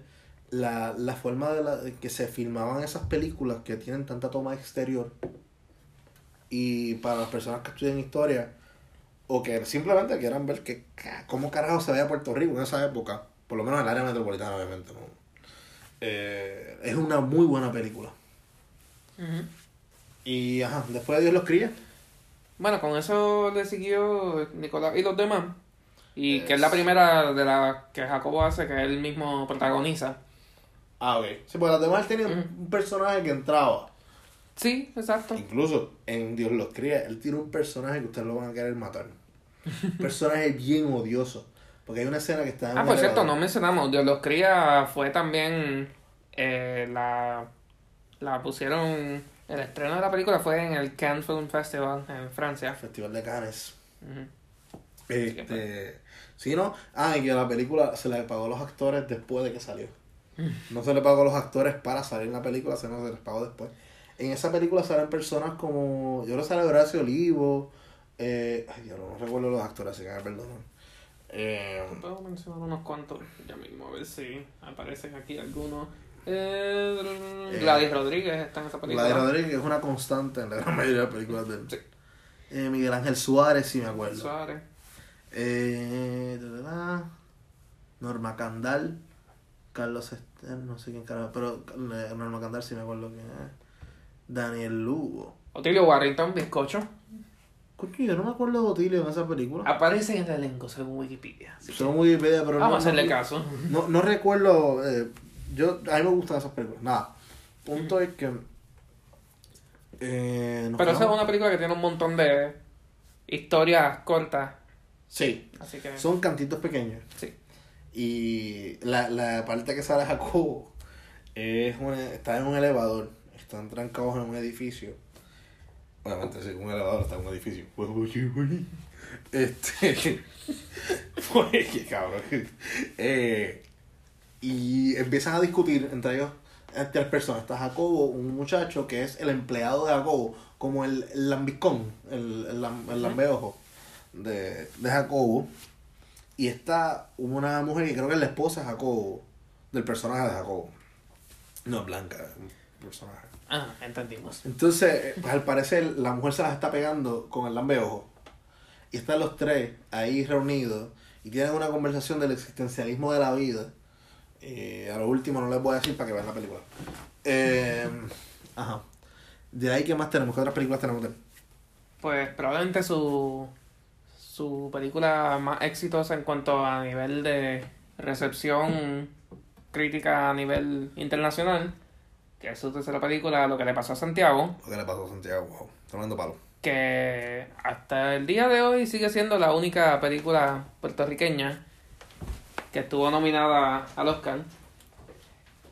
la, la forma de la, de que se filmaban esas películas que tienen tanta toma exterior. Y para las personas que estudian historia, o que simplemente quieran ver que, cómo carajo se veía Puerto Rico en esa época, por lo menos en el área metropolitana, obviamente. ¿no? Eh, es una muy buena película. Y ajá, después de Dios los cría. Pues, Bueno, con eso le siguió Nicolás y los demás. Y que es la primera de las que Jacobo hace, que él mismo protagoniza. Ah, ok. Sí, porque las demás tenían Mm. un personaje que entraba. Sí, exacto. Incluso en Dios los cría, él tiene un personaje que ustedes lo van a querer matar. Un personaje bien odioso. Porque hay una escena que está en Ah, por cierto, no mencionamos, Dios los cría fue también eh, la, la pusieron, el estreno de la película fue en el Cannes Film Festival en Francia. Festival de Cannes. Ujú. Este, sí, ¿no? Ah, y que la película se le pagó a los actores después de que salió. No se le pagó a los actores para salir en la película, sino se les pagó después. En esa película salen personas como. Yo que sale Horacio Olivo. Eh, ay, Dios, no recuerdo los actores, así que me perdonan. Eh, Puedo mencionar unos cuantos ya mismo, a ver si aparecen aquí algunos. Eh, Eh, Gladys Rodríguez está en esa película. Gladys Rodríguez es una constante en la gran mayoría de las películas de él. Sí. Eh, Miguel Ángel Suárez, sí me acuerdo. Suárez. Eh. Norma Candal. Carlos Ester, no sé quién carajo, pero eh, Norma Candal sí me acuerdo quién es. Daniel Lugo. Otilio Warrington, bizcocho. Coño, yo no me acuerdo de Otilio en esa película. Aparece en el elenco según Wikipedia. así que Wikipedia, pero Vamos no, a hacerle no, caso. No, no recuerdo. eh, yo, a mí me gustan esas películas. Nada. Punto es que. Eh, Pero esa es una película que tiene un montón de historias cortas. Sí, Así que. son cantitos pequeños. Sí. Y la, la parte que sale Jacobo es una, está en un elevador. Están trancados en un edificio. Obviamente, sí, un elevador está en un edificio. Este. Pues, qué cabrón. Eh, y empiezan a discutir entre ellos, entre las personas. Está Jacobo, un muchacho que es el empleado de Jacobo, como el, el lambiscón, el, el, lam- el lambeojo de, de Jacobo. Y está una mujer que creo que es la esposa de Jacobo. del personaje de Jacobo. No es blanca, un personaje. Ah, entendimos. Entonces, pues al parecer, la mujer se las está pegando con el lambeojo. Y están los tres ahí reunidos y tienen una conversación del existencialismo de la vida. Eh, a lo último no les voy a decir para que vean la película. Eh, ajá. De ahí, ¿qué más tenemos? ¿Qué otras películas tenemos? de? Pues probablemente su, su película más exitosa en cuanto a nivel de recepción crítica a nivel internacional, que es su tercera película, Lo que le pasó a Santiago, Lo que le pasó a Santiago, wow. Tremendo palo. que hasta el día de hoy sigue siendo la única película puertorriqueña que estuvo nominada al Oscar.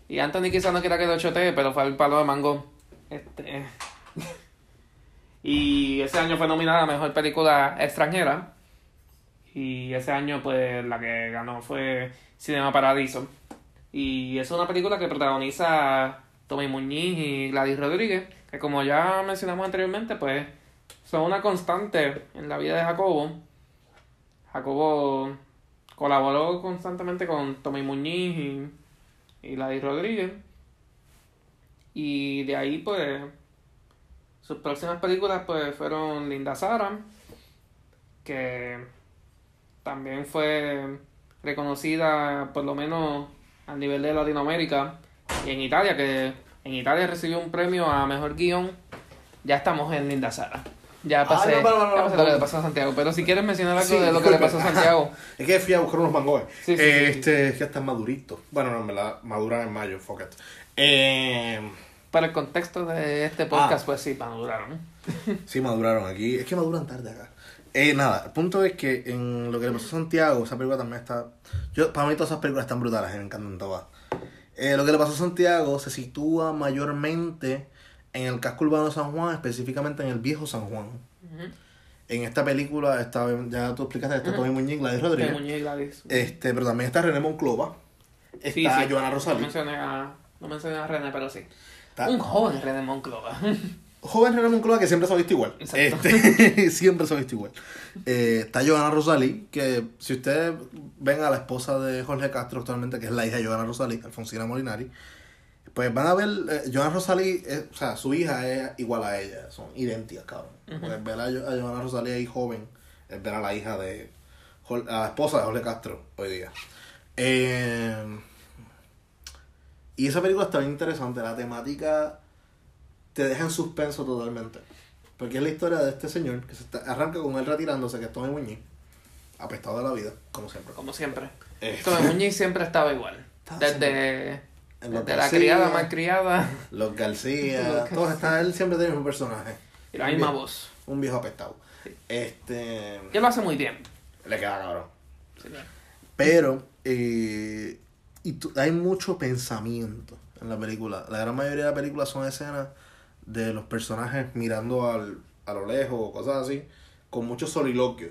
Y Anthony quizás no quiera que lo chotee, pero fue el palo de mango. Este. y ese año fue nominada a mejor película extranjera. Y ese año, pues, la que ganó fue Cinema Paradiso. Y es una película que protagoniza Tommy Muñiz y Gladys Rodríguez, que como ya mencionamos anteriormente, pues son una constante en la vida de Jacobo. Jacobo colaboró constantemente con Tommy Muñiz y, y Rodríguez. Y de ahí, pues, sus próximas películas, pues, fueron Linda Sara, que también fue reconocida, por lo menos a nivel de Latinoamérica, y en Italia, que en Italia recibió un premio a mejor guion. Ya estamos en Linda Sara. Ya pasé, no, no, no, no, ya pasé lo que le pasó a Santiago. Pero si quieres mencionar algo Sí, de lo que le pasó a Santiago. Es que fui a buscar unos. Sí, sí, eh, este, es que están maduritos. Bueno, no, en verdad, maduran en mayo, fuck it. Eh, Para el contexto de este podcast, Ah. pues sí, maduraron. sí, maduraron aquí. Es que maduran tarde acá. Eh, nada, el punto es que en lo que le pasó a Santiago, esa película también está. Yo, para mí todas esas películas están brutales, me encantan todas. Eh, lo que le pasó a Santiago se sitúa mayormente en el casco urbano de San Juan, específicamente en el viejo San Juan. En esta película está, ya tú explicaste, está Ujú. Tommy Muñiz, Gladys Rodríguez. Muñiz y Gladys. Este, pero también está René Monclova. Está Sí, sí. Joana No Rosalí. mencioné a, no mencioné a René, pero sí. Está- Un joven René Monclova. Joven René Monclova que siempre se ha visto igual. Exacto. Este, siempre se ha visto igual. Eh, está Joana Rosalí, que si ustedes ven a la esposa de Jorge Castro actualmente, que es la hija de Joana Rosalí, Alfonsina Molinari, pues van a ver, eh, Joana Rosalí, eh, o sea, su hija es igual a ella, son idénticas, cabrón. Pues ver a, Jo- a Joana Rosalí ahí joven, es ver a la hija de, a la esposa de Jorge Castro hoy día. Eh, y esa película está bien interesante, la temática te deja en suspenso totalmente. Porque es la historia de este señor que se está, arranca con él retirándose, que es Tommy Muñiz, apestado de la vida, como siempre. Como siempre. Eh, Tommy Muñiz siempre estaba igual. Estaba Desde, los la García, criada, mal criada. Los García, Los todos están, él siempre tiene un personaje. Y la Un misma voz. Un viejo apestado. Este. Y él lo hace muy bien. Le queda cabrón. Sí, claro. Pero eh, y tú- hay mucho pensamiento en la película. La gran mayoría de la película son escenas de los personajes mirando al, a lo lejos o cosas así, con mucho soliloquio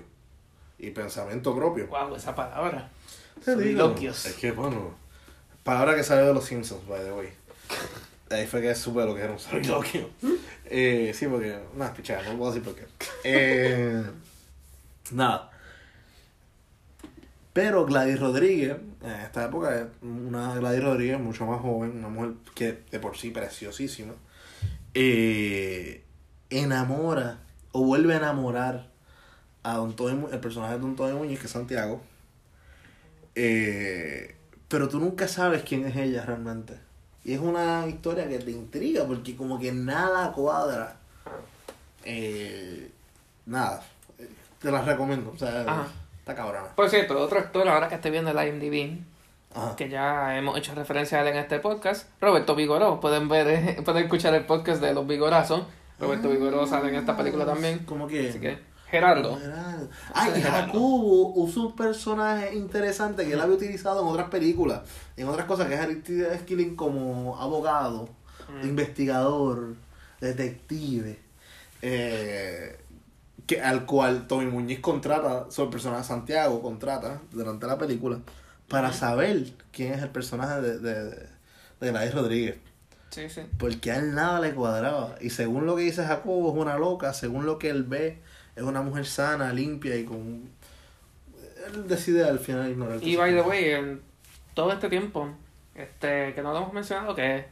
y pensamiento propio. Wow, esa palabra. Soliloquios. Es que, bueno, palabra que salió de los Simpsons, by the way. Ahí fue que supe lo que era un soliloquio. Eh, sí, porque, nada, pichada, no puedo decir por qué. Eh, nada. Pero Gladys Rodríguez, en esta época, es una Gladys Rodríguez mucho más joven, una mujer que de por sí preciosísima, eh, enamora o vuelve a enamorar a Don Tony Mu- el personaje de Don Tony Muñiz, que es Santiago. Eh, pero tú nunca sabes quién es ella realmente. Y es una historia que te intriga porque como que nada cuadra. Eh, nada. Te la recomiendo. O sea, Ajá. está cabrona. Por cierto, otro actor, ahora que estoy viendo el IMDb, Ajá. que ya hemos hecho referencia a él en este podcast, Roberto Vigoró. Pueden ver, eh, pueden escuchar el podcast de Los Vigorazos. Roberto Vigoró sale en esta película también. Como que. Así que, Gerardo. Gerardo. Ah, y Gerardo. Jacobo usó un personaje interesante que él había utilizado en otras películas, en otras cosas, que es Aristides Skilling como abogado, Mm. investigador, detective, eh, que, al cual Tommy Muñiz contrata, sobre el personaje Santiago contrata durante la película, para saber quién es el personaje de, de, de Gladys Rodríguez. Sí, sí. Porque a él nada le cuadraba. Y según lo que dice Jacobo, es una loca. Según lo que él ve, es una mujer sana, limpia y con. Él decide al final ignorar. Y by the way, en todo este tiempo, este, que no lo hemos mencionado, que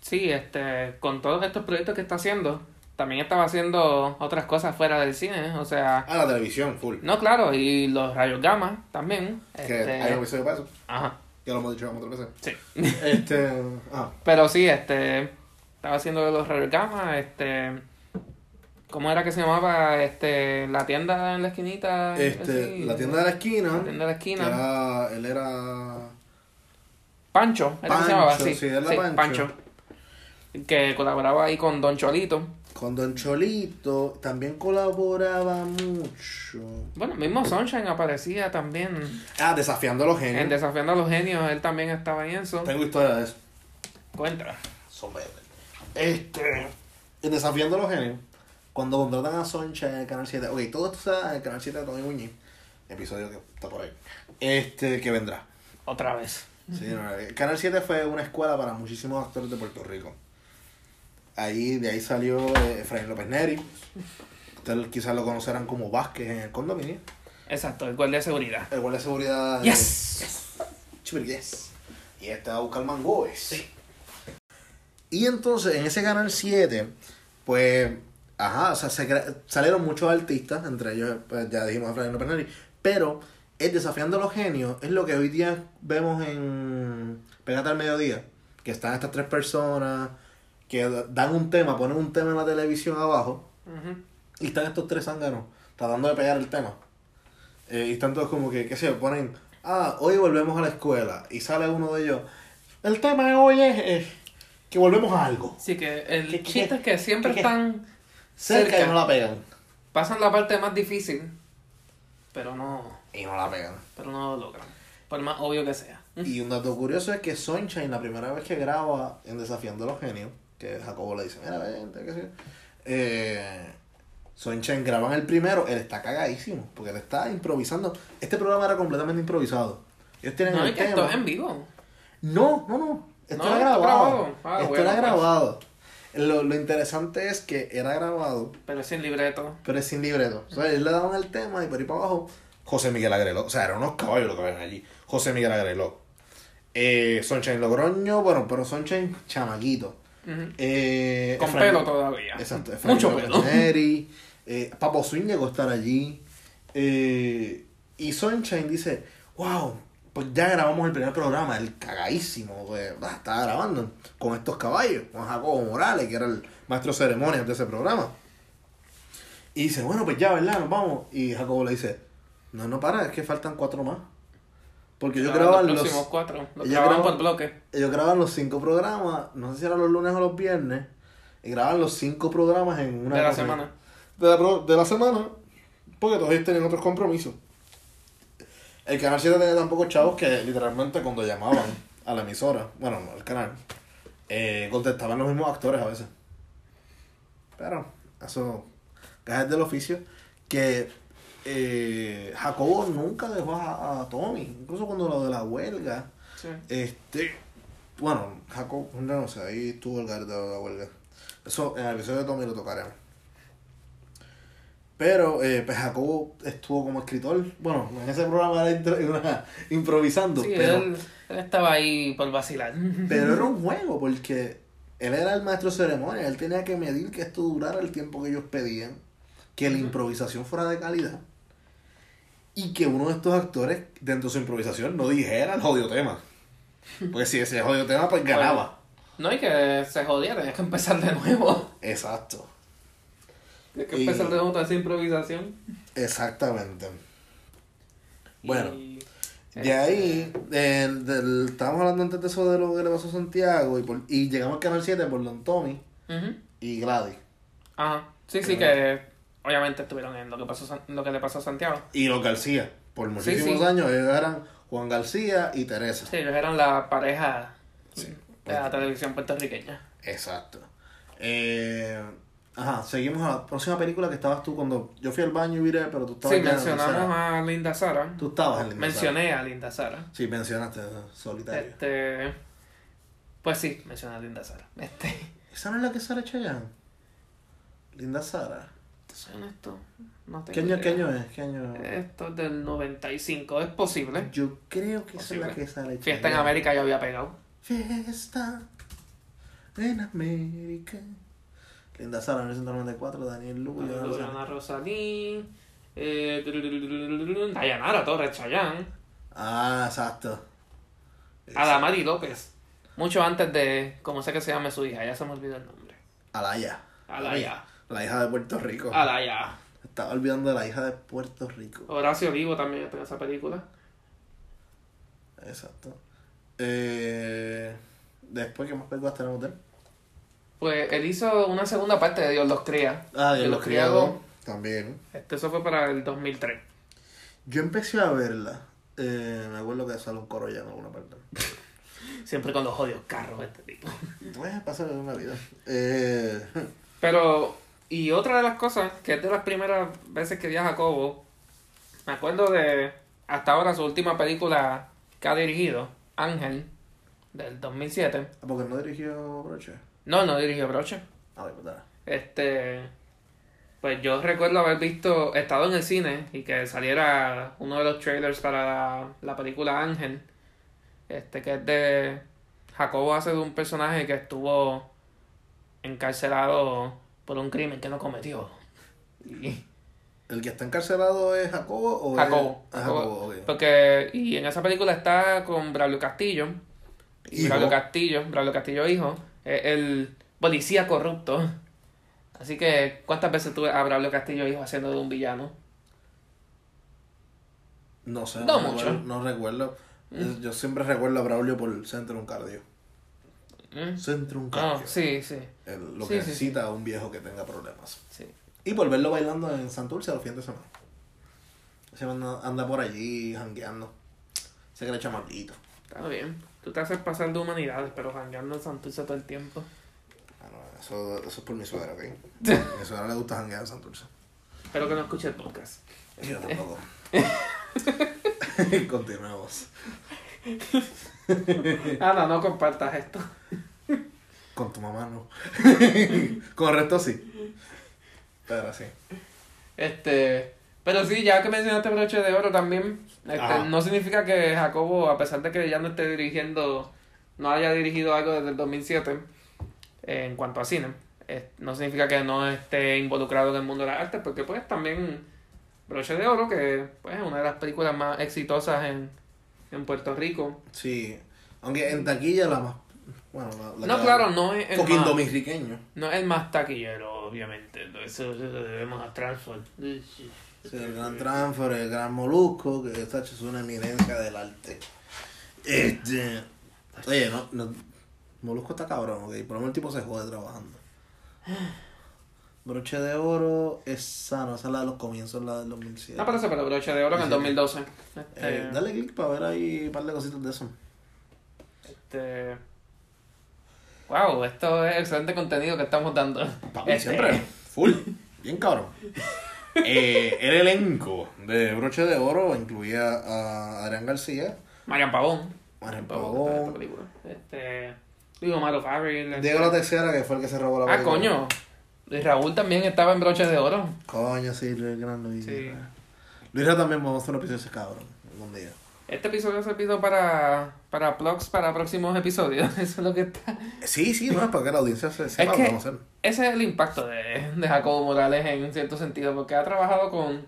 sí, este, con todos estos proyectos que está haciendo, también estaba haciendo otras cosas fuera del cine, o sea, Ah, la televisión, full. no, claro, y los rayos gamma también. Que este, hay un episodio para eso. ajá, Ya lo hemos dicho como otras veces. sí. Este. Ah. Pero sí, este, estaba haciendo los rayos gamma, este, ¿cómo era que se llamaba? Este, la tienda en la esquinita. Este, la tienda de la esquina. La tienda de la esquina. era- él era. Pancho, era que se Pancho, llamaba así. sí, era Pancho. Que colaboraba ahí con Don Cholito. Con Don Cholito también colaboraba mucho. Bueno, mismo Sunshine aparecía también. Ah, desafiando a los genios. En Desafiando a los Genios, él también estaba en eso. Tengo historia de eso. Cuenta. Este. En Desafiando a los genios. Cuando contratan a Soncha en el canal 7. Ok, todo esto está en el canal 7 de Tony Muñiz. Episodio que está por ahí. Este, que vendrá. Otra vez. Sí, no, el Canal 7 fue una escuela para muchísimos actores de Puerto Rico. Ahí, de ahí salió eh, Efraín López Neri. Ustedes quizás lo conocerán como Vázquez en el condominio. Exacto, el guardia de seguridad. El guardia de seguridad. de- Yes. Yes. Y este va a buscar mangoes. Y entonces, en ese canal 7, pues, ajá, o sea, se salieron muchos artistas, entre ellos, pues, ya dijimos Efraín López Neri, pero el Desafiando a los Genios es lo que hoy día vemos en Pégate al Mediodía, que están estas tres personas que dan un tema, ponen un tema en la televisión abajo, Ujú. y están estos tres zánganos tratando de pegar el tema. Eh, y están todos como que, qué sé yo, ponen, ah, hoy volvemos a la escuela. Y sale uno de ellos. El tema de hoy es eh, que volvemos a algo. Sí, que el ¿Qué- chiste es que siempre están Cerca, cerca. y no la pegan. Pasan la parte más difícil, pero no, Y no la pegan. pero no lo logran. Por más obvio que sea. Y un dato curioso es que Sunshine, la primera vez que graba en Desafiando a los Genios, que Jacobo le dice, mira, vente, qué sé yo. Eh, Sunshine graban el primero, él está cagadísimo, porque él está improvisando. Este programa era completamente improvisado. Ellos tienen No, el es que esto es en vivo. No, no, no. Esto No, era esto grabado. grabado. Ah, esto bueno, era pues. grabado. Lo, lo interesante es que era grabado, Pero sin libreto. pero es sin libreto. O sea, él le daban el tema y por ahí para abajo, José Miguel Agreló. O sea, eran unos caballos lo que habían allí. José Miguel Agreló. Eh, Sunshine Logroño, bueno, pero Sunshine chamaquito. Eh, Con Efraín- pelo todavía. Exacto. Efraín Mucho pelo. Neri, eh, Papo Swing llegó a estar allí. Eh, y Sunshine dice, wow, pues ya grabamos el primer programa, el cagadísimo, pues, ah, estaba grabando con estos caballos, con Jacobo Morales, que era el maestro de ceremonias de ese programa. Y dice, bueno, pues ya, ¿verdad? Nos vamos. Y Jacobo le dice, no, no para, es que faltan cuatro más. Porque ellos graban los los, cuatro. Los ellos graban graban- por bloque. ellos graban los cinco programas, no sé si eran los lunes o los viernes, y graban los cinco programas en una De la semana. De la, de la semana, porque todos ellos tenían otros compromisos. El canal 7 tenía tan pocos chavos que literalmente cuando llamaban a la emisora, bueno, al canal, eh, contestaban los mismos actores a veces. Pero, eso, gajes del oficio, que eh, Jacobo nunca dejó a, a Tommy, incluso cuando lo de la huelga. Sí. Este, bueno, Jacob, no, no sé, ahí estuvo el garde de la huelga. Eso en el episodio de Tommy lo tocaremos. Pero, eh, pues Jacobo estuvo como escritor. Bueno, en ese programa era improvisando, Sí, pero, él, él estaba ahí por vacilar. pero era un juego porque él era el maestro de ceremonia. Él tenía que medir que esto durara el tiempo que ellos pedían, que la improvisación fuera de calidad y que uno de estos actores, dentro de su improvisación, no dijera el jodido tema. Porque si ese jodido tema, pues ganaba. No, y que se jodía, tenías que empezar de nuevo. Exacto. Que Y- empezar de toda esa improvisación. Exactamente. Bueno, Y- de ahí, eh, del- estábamos hablando antes de eso de lo que le pasó a Santiago y, por- y llegamos al canal 7 por Don Tommy y Gladys. Ajá. Sí, sí, que obviamente estuvieron en lo que pasó lo que le pasó a Santiago. Y los García. Por muchísimos sí. años ellos eran Juan García y Teresa. Sí, ellos eran la pareja Sí. de la televisión puertorriqueña. Exacto. Eh, ajá, seguimos a la próxima película que estabas tú cuando yo fui al baño y viré, pero tú estabas Sí, mencionamos a Linda Sara. Tú estabas en Linda Mencioné a Linda Sara. Sí, mencionaste solitario. Este. Pues sí, mencioné a Linda Sara. Este. ¿Esa no es la que sale Chayanne? Linda Sara. soy honesto. No ¿Qué año, ¿Qué año es? ¿Qué año? Esto es del 95, es posible. Yo creo que esa es la que sale. Fiesta en Chayanne. América ya había pegado. Fiesta en América. Linda Sara, 1994, Daniel Lugo. Ana Rosalí. Eh, Dayanara Torres Chayán. Ah, exacto. Adamari López. Mucho antes de, como sé que se llame su hija, ya se me olvidó el nombre. Alaya. Alaya. La hija de Puerto Rico. Alaya. Estaba olvidando de la hija de Puerto Rico. Horacio Vivo también está en esa película. Exacto. Eh, después, ¿qué más películas tenemos de él? Pues él hizo una segunda parte de Dios los cría. Ah, Dios de los cría. También. Este, eso fue para el 2003. Yo empecé a verla. Eh, me acuerdo que sale un coro ya en alguna parte. Siempre con los odios carros este tipo. Pues pasa en una vida. Eh, Pero, y otra de las cosas, que es de las primeras veces que vi a Jacobo, me acuerdo de hasta ahora su última película que ha dirigido, Ángel, del 2007. porque no dirigió Broche. No, no dirigió Broche. A ver, pues dale. Este, pues yo recuerdo haber visto, estado en el cine y que saliera uno de los trailers para la, la película Ángel, este que es de Jacobo hace de un personaje que estuvo encarcelado por un crimen que no cometió. Y, ¿El que está encarcelado es Jacobo o Jacobo. es... Ah, Jacobo. Jacobo, ok. Porque, y en esa película está con Braulio Castillo. Y. Braulio Castillo, Braulio Castillo hijo, el policía corrupto. Así que, ¿cuántas veces tuve a Braulio Castillo hijo haciendo de un villano? No sé, No no, mucho. recuerdo, no recuerdo. Eh, Yo siempre recuerdo a Braulio por el Centrum Cardio. ¿Mm? Centrum Ah, Cardio. sí, sí, El- lo Sí, que sí, necesita un viejo que tenga problemas. sí. Y por verlo bailando en Santurce los fines de semana. Se anda, anda por allí jangueando. Se cree chamaquito. Está bien. Tú te haces pasar de humanidades, pero jangueando en Santurce todo el tiempo. Ah, no, eso, eso es por mi suegra, ¿ok? A mi suegra le gusta janguear en Santurce. Espero que no escuche el podcast. Yo tampoco. Continuamos. Ana, no compartas esto. Con tu mamá no. Con el resto sí. Pero sí. Este, pero sí, ya que mencionaste broche de oro también, este, no significa que Jacobo, a pesar de que ya no esté dirigiendo, no haya dirigido algo desde el 2007 eh, en cuanto a cine, eh, no significa que no esté involucrado en el mundo de las artes, porque pues también broche de oro, que pues es una de las películas más exitosas en, en Puerto Rico. Sí. Aunque en taquilla la más. Bueno, la, la No, claro, no es el Poquito más, no es el más taquillero, obviamente, eso, eso debemos a Transform. Sí, el gran transfer, el gran molusco, que esta es una eminencia del arte. Este. Oye, no, no. Molusco está cabrón, ok. Por lo menos el tipo se jode trabajando. Broche de oro es sano, esa es la de los comienzos, la del 2007. No, pero se pero broche de oro en el 2012. Este, Eh, dale click para ver ahí un par de cositas de eso. este... Wow, esto es excelente contenido que estamos dando. Papi, Este, siempre. Full. Bien cabrón. Eh, el elenco de Broche de Oro incluía a Adrián García, Marian Pavón. Marian Pavón, Pavón. Este... Digo, Farrell. Diego La Tercera, que fue el que se robó la Ah, película. coño. Y Raúl también estaba en broche de oro. Coño, sí, el gran Luis. Sí. Luis también vamos a hacer un episodio de ese cabrón. Algún día. Este episodio se pidió para, para blogs para próximos episodios. Eso es lo que está. Sí, sí, no es para que la audiencia se sepa que- vamos a hacer. Ese es el impacto de, de Jacobo Morales en cierto sentido, porque ha trabajado con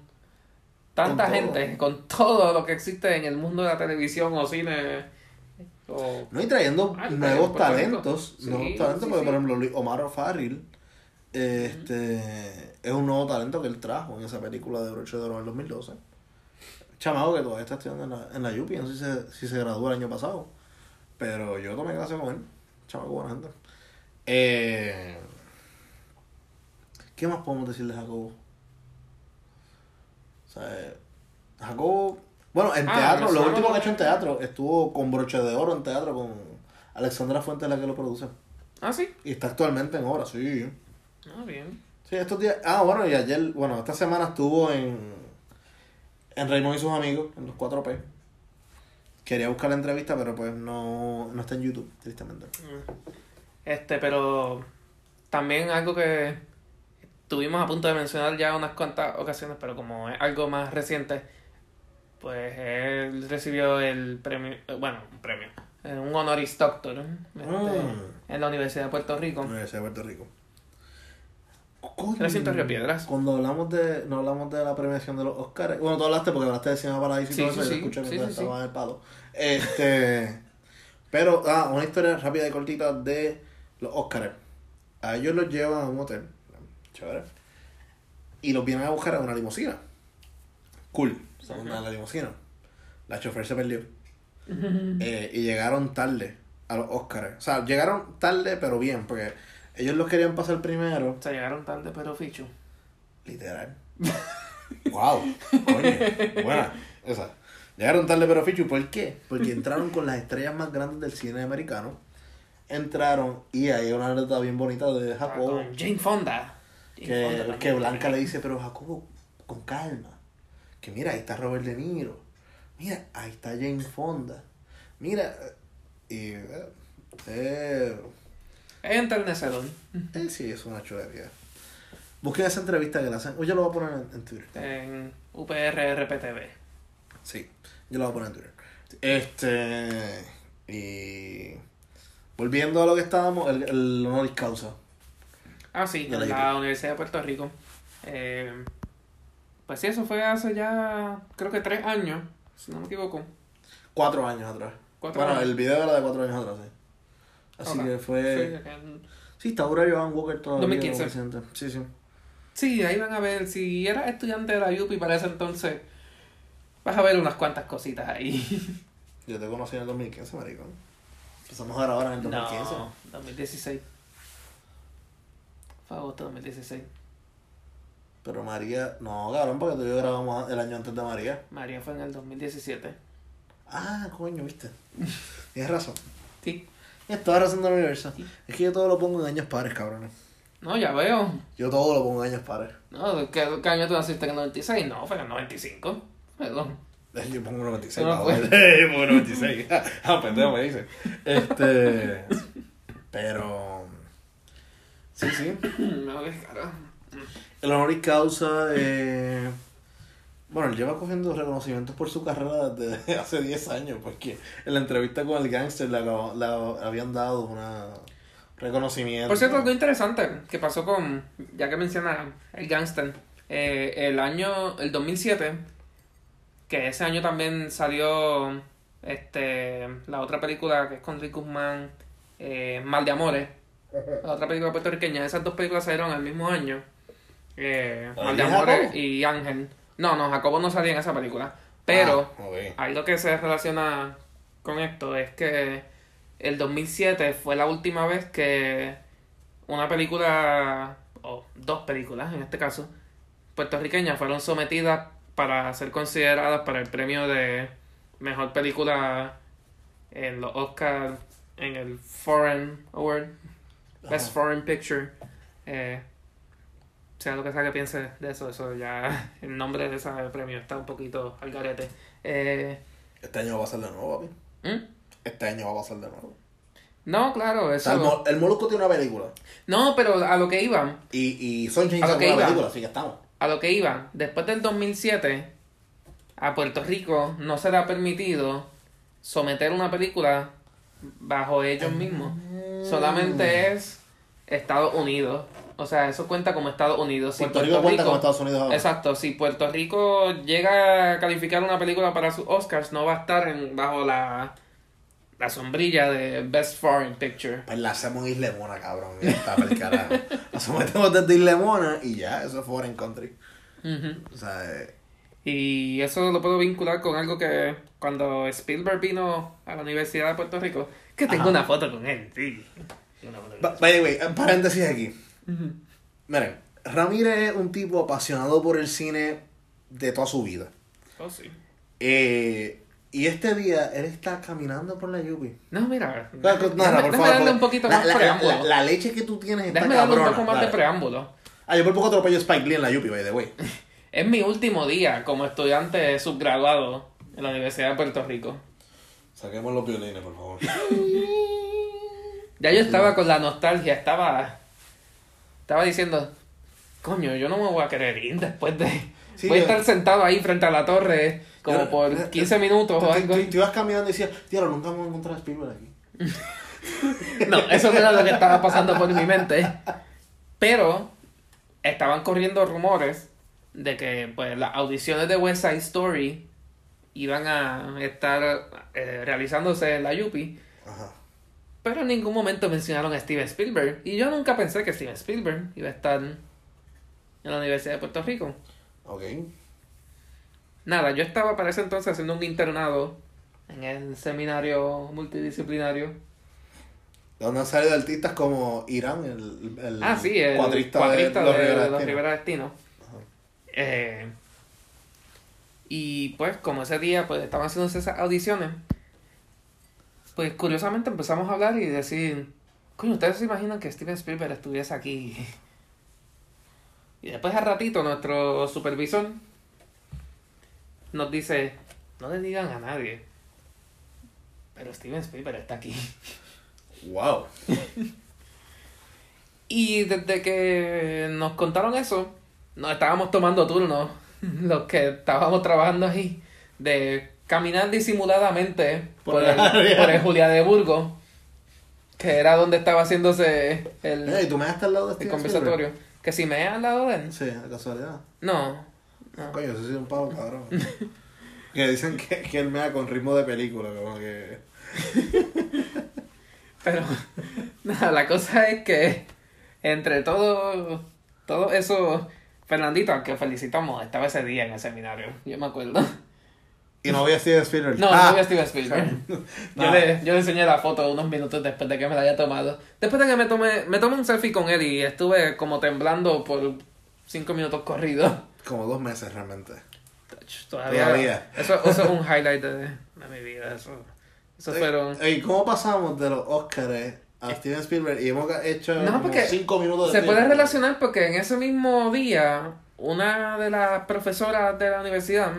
tanta Con gente, con todo lo que existe en el mundo de la televisión o cine. O, No, y trayendo Ah, nuevos talentos. Sí, nuevos talentos, sí, porque sí. por ejemplo, Omar Farril este, es un nuevo talento que él trajo en esa película de Broche de Oro en el 2012. Chamago que todavía está estudiando en la, en la UPI, no sé si se, si se graduó el año pasado. Pero yo tomé clase con él. Chamaco, buena gente. Eh, ¿Qué más podemos decir de Jacobo? O sea, Jacobo. Bueno, en Ah, teatro, lo último que ha hecho en teatro estuvo con Broche de Oro en teatro con Alexandra Fuentes, la que lo produce. Ah, sí. Y está actualmente en obra, sí. Ah, bien. Sí, estos días. Ah, bueno, y ayer, bueno, esta semana estuvo en. En Raymond y sus amigos, en los 4P. Quería buscar la entrevista, pero pues no, no está en YouTube, tristemente. Este, pero también algo que tuvimos a punto de mencionar ya unas cuantas ocasiones, pero como es algo más reciente, pues él recibió el premio, eh, bueno, un premio, eh, un honoris doctor este, Mm. en la Universidad de Puerto Rico. Universidad de Puerto Rico. Coño, Río Piedras. Cuando hablamos de, no hablamos de la premiación de los Oscars, bueno, tú hablaste porque hablaste de Cinema Paradiso y Sí, todo sí, eso, sí. yo escuché Sí, mientras sí, estaba en el palo. Este, pero, ah, una historia rápida y cortita de los Oscars. A ellos los llevan a un hotel, chévere, y los vienen a buscar en una limusina. Cool, una la limusina. La chofer se perdió. Eh, y llegaron tarde a los Oscars. O sea, llegaron tarde, pero bien, porque ellos los querían pasar primero. Se llegaron tarde, pero fichu. Literal. wow. Coño. Buena. Esa. Llegaron tarde pero fichu. ¿Por qué? Porque entraron con las estrellas más grandes del cine americano. Entraron y hay una anécdota bien bonita de Jacobo. Con Jane Fonda. Jane Que, Blanca le dice, pero Jacobo, con calma. Que mira, ahí está Robert De Niro. Mira, ahí está Jane Fonda. Mira. Y... eh, eh, enternecedor. eh, sí, es una chulería. Busquen esa entrevista que le hacen. O yo lo voy a poner en, en Twitter. En UPRRPTV. Sí, yo lo voy a poner en Twitter. Este. Y. Volviendo a lo que estábamos, el, el honoris causa. Ah, sí, De la la Universidad de Puerto Rico. Eh, pues sí, eso fue hace ya, creo que tres años, si no me equivoco. Cuatro años atrás. Cuatro bueno, años. el video era de cuatro años atrás, sí. Así que fue. Sí, Sí, está dura Joan Walker todavía. 2015. como presidente. Sí, sí. Sí, ahí van a ver, si eras estudiante de la UPI para ese entonces, vas a ver unas cuantas cositas ahí. Yo te conocí en el 2015, maricón. Empezamos a grabar en el 2015. No, 2016. Fue agosto de 2016. Pero María. No, cabrón, porque tú y yo grabamos el año antes de María. María fue en el 2017. Ah, coño, viste. Tienes razón. Sí. Estaba razón del universo. Es que yo todo lo pongo en años pares, cabrones. No, ya veo. Yo todo lo pongo en años pares. No, ¿qué, qué año tú naciste en el 96? No, fue en el 95. Perdón. Yo pongo 96. No, pues. Yo pongo 96. ah, pendejo me dice. Este. Pero. Sí, sí. No, qué carajo. El honoris causa. Eh... Bueno, él lleva cogiendo reconocimientos por su carrera desde hace 10 años. Porque en la entrevista con el gangster le, habían dado una reconocimiento. Por cierto, algo interesante que pasó con, ya que menciona el gangster, eh, el año, el 2007, que ese año también salió este la otra película que es con Rick Guzmán, eh, Mal de Amores, la otra película puertorriqueña, esas dos películas salieron el mismo año, eh, ¿Ah, Mal de Amores y Ángel. No, no, Jacobo no salía en esa película, pero... Ah, ok. Ahí lo que se relaciona con esto es que el 2007 fue la última vez que una película, o dos películas en este caso, puertorriqueñas fueron sometidas para ser consideradas para el premio de mejor película en los Oscars, en el Foreign Award, Best. Foreign Picture. Eh, sea lo que sea que piense de eso, eso ya, el nombre de ese premio está un poquito al garete. Eh, Este año va a pasar de nuevo, papi. ¿hmm? Este año va a pasar de nuevo. No, claro, O sea, el, eso. El Molusco tiene una película. No, pero a lo que iba, Y, y A lo que una iba. película, así que estamos. a lo que iba, después del 2007, a Puerto Rico no se le ha permitido someter una película bajo ellos mismos. Solamente es Estados Unidos. O sea, eso cuenta como Estados Unidos. Si Puerto Rico cuenta con Estados Unidos ahora. Exacto, si Puerto Rico llega a calificar una película para sus Oscars, no va a estar en, bajo la, la sombrilla de Best Foreign Picture. Pues la hacemos en Islemona, cabrón. Ya está, pa'l carajo. La sometemos desde Islemona y ya, eso es foreign country. Ujú. O sea, eh, Y eso lo puedo vincular con algo que cuando Spielberg vino a la Universidad de Puerto Rico, que tengo Ajá. una foto con él, sí. Una foto con Ba- By the way, paréntesis aquí. Él. Ujú. Miren, Ramírez es un tipo apasionado por el cine de toda su vida. Oh, sí. Eh, y este día él está caminando por la Yupi. No, mira. Déjame, nada, por favor, darle un poquito la, más la- la- preámbulo. la- la leche que tú tienes está déjame darle un cabrona. poco más de preámbulo. Ah, yo por poco atropello a Spike Lee en la Yupi, by the way. Es mi último día como estudiante subgraduado en la Universidad de Puerto Rico. Saquemos los violines, por favor. Ya yo estaba con la nostalgia, estaba. Estaba diciendo. coño, yo no me voy a querer ir después de... Sí, voy a yo- estar sentado ahí frente a la torre como Yo- por eh, 15 eh, minutos o algo. tú- tú ibas caminando y decías, tío, nunca vamos a encontrar a Spielberg aquí. No, eso no era lo que estaba pasando por mi mente. Pero estaban corriendo rumores de que pues las audiciones de West Side Story iban a estar eh, realizándose en la Yupi. Ajá. Pero en ningún momento mencionaron a Steven Spielberg. Y yo nunca pensé que Steven Spielberg iba a estar en la Universidad de Puerto Rico. Ok. Nada, yo estaba para ese entonces haciendo un internado en el seminario multidisciplinario. Donde han salido artistas como Irán, el, el Ah, sí, el cuadrista, cuadrista, de los de, Rivera los. Rivera Destino. Eh, y pues, como ese día pues estaban haciéndose esas audiciones, pues curiosamente empezamos a hablar y decir, coño, ¿ustedes se imaginan que Steven Spielberg estuviese aquí? Y después al ratito nuestro supervisor nos dice, no le digan a nadie, pero Steven Spielberg está aquí. Wow. Y desde que nos contaron eso, nos estábamos tomando turnos, los que estábamos trabajando ahí, de caminar disimuladamente Por por, el área. por el Julia de Burgo, que era donde estaba haciéndose el, Ey, ¿tú me al lado de el conversatorio. Que si me al lado de él? Sí, a casualidad. no. no. Coño, eso sí es un pavo cabrón. que dicen que, que él me da con ritmo de película, como que... Pero, nada, la cosa es que entre todo, todo eso, Fernandito, al que felicitamos, estaba ese día en el seminario, yo me acuerdo. Y no había Steven Spielberg. No, Ah, no había Steven Spielberg. Yo, le, yo le enseñé la foto unos minutos después de que me la haya tomado. Después de que me tomé, me tomé un selfie con él y estuve como temblando por cinco minutos corridos. Como dos meses realmente. Todavía. Todavía. Eso, eso es un highlight de, de mi vida. Eso, eso fueron. ¿Y cómo pasamos de los Oscars a Steven Spielberg y hemos hecho No, porque cinco minutos de Se puede tiempo? relacionar porque en ese mismo día, una de las profesoras de la universidad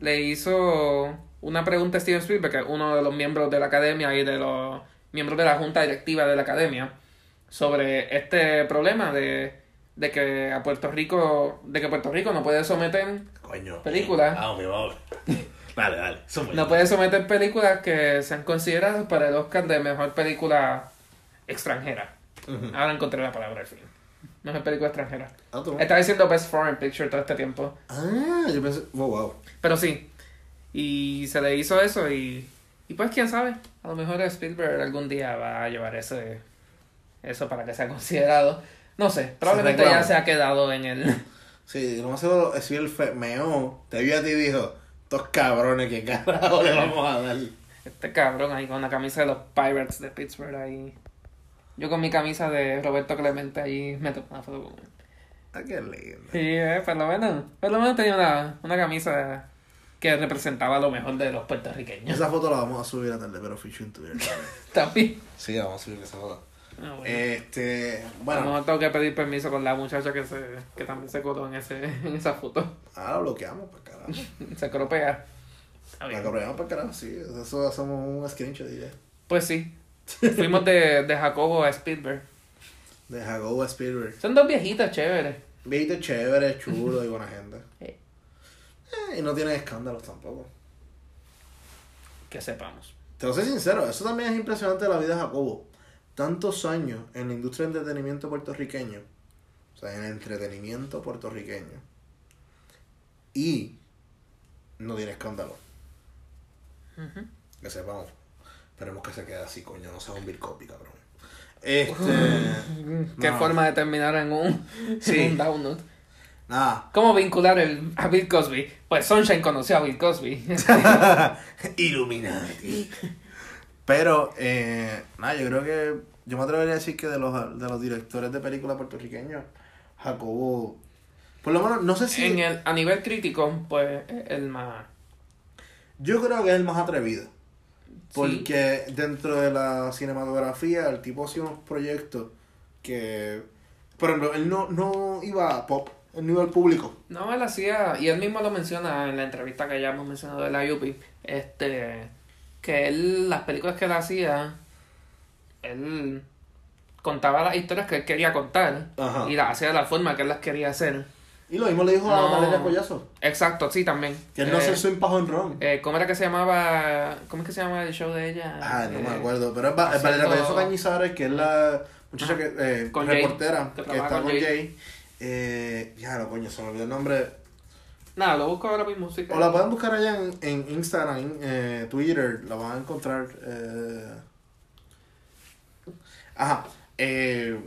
le hizo una pregunta a Steven Spielberg, que es uno de los miembros de la academia y de los miembros de la junta directiva de la academia, sobre este problema de, de que a Puerto Rico, de que Puerto Rico no puede someter Coño. Película. Vamos, vamos. Dale, dale. Súper. no puede someter películas que sean consideradas para el Oscar de mejor película extranjera. Ahora encontré la palabra al fin. Mejor película extranjera. Ah, tú. Estaba diciendo Best Foreign Picture todo este tiempo. Ah, yo pensé. Oh, wow. Pero sí. Y se le hizo eso y. Y pues quién sabe. A lo mejor Spielberg algún día va a llevar ese. Eso para que sea considerado. No sé. Probablemente ya se ha quedado en el. Sí, no más seguro si el fe meó, te vio a ti y dijo, estos cabrones, ¿qué carajo le vamos a dar? Este cabrón ahí con la camisa de los Pirates de Pittsburgh ahí. Yo con mi camisa de Roberto Clemente ahí me tomé una foto con él. Ah, qué lindo. Sí, eh, por lo menos. Por lo menos tenía una, una camisa que representaba lo mejor de los puertorriqueños. Esa foto la vamos a subir a tarde, pero fichu en Twitter. También. Sí, vamos a subir esa foto. Ah, bueno. Este, A lo bueno, mejor tengo que pedir permiso con la muchacha que se que también se coló en ese en esa foto. ahora lo bloqueamos para carajo. Se cropea. La bloqueamos para carajo, sí. Eso hacemos un screenshot y ya. Pues sí. Fuimos de, de Jacobo a Spielberg. De Jacobo a Spielberg. Son dos viejitas chéveres. Viste chévere, chulo y buena gente. Eh, y no tienen escándalos tampoco. Que sepamos. Te lo soy sincero, eso también es impresionante de la vida de Jacobo. Tantos años en la industria del entretenimiento puertorriqueño. O sea, en el entretenimiento puertorriqueño. Y no tiene escándalo. Que sepamos. Esperemos que se quede así, coño. No sea un Bill Cosby, cabrón. Este. Qué forma de terminar en un, Sí. en un download. Nada. ¿Cómo vincular el, a Bill Cosby? Pues Sunshine conoció a Bill Cosby. Illuminati. Pero, eh, nada, yo creo que. Yo me atrevería a decir que de los, de los directores de películas puertorriqueños, Jacobo. Por lo menos, no sé si. en el, a nivel crítico, pues el más... Yo creo que es el más atrevido. Sí. Porque dentro de la cinematografía, el tipo hacía unos proyectos que. Por ejemplo, él no, no iba a pop, él no iba al público. No, él hacía, y él mismo lo menciona en la entrevista que ya hemos mencionado de la Yupi, este, que él, las películas que él hacía, él contaba las historias que él quería contar Ajá. y las hacía de la forma que él las quería hacer. Y lo mismo le dijo a. Valeria Collazo. Exacto, sí, también. Que él no Eh, hace swing pajo en ron. eh, ¿Cómo era que se llamaba? ¿Cómo es que se llama el show de ella? Ah, no Eh, me acuerdo. Pero es, Va- es Valeria Collazo Cañizares, que es la muchacha que, eh, Con Jay, reportera, que está con Jay. Jay. Eh, ya, lo coño, se me olvidó el nombre. Nada, lo busco ahora mismo. Sí, O la pueden buscar allá en, en Instagram, en eh, Twitter, la van a encontrar. Eh... Ajá. Eh,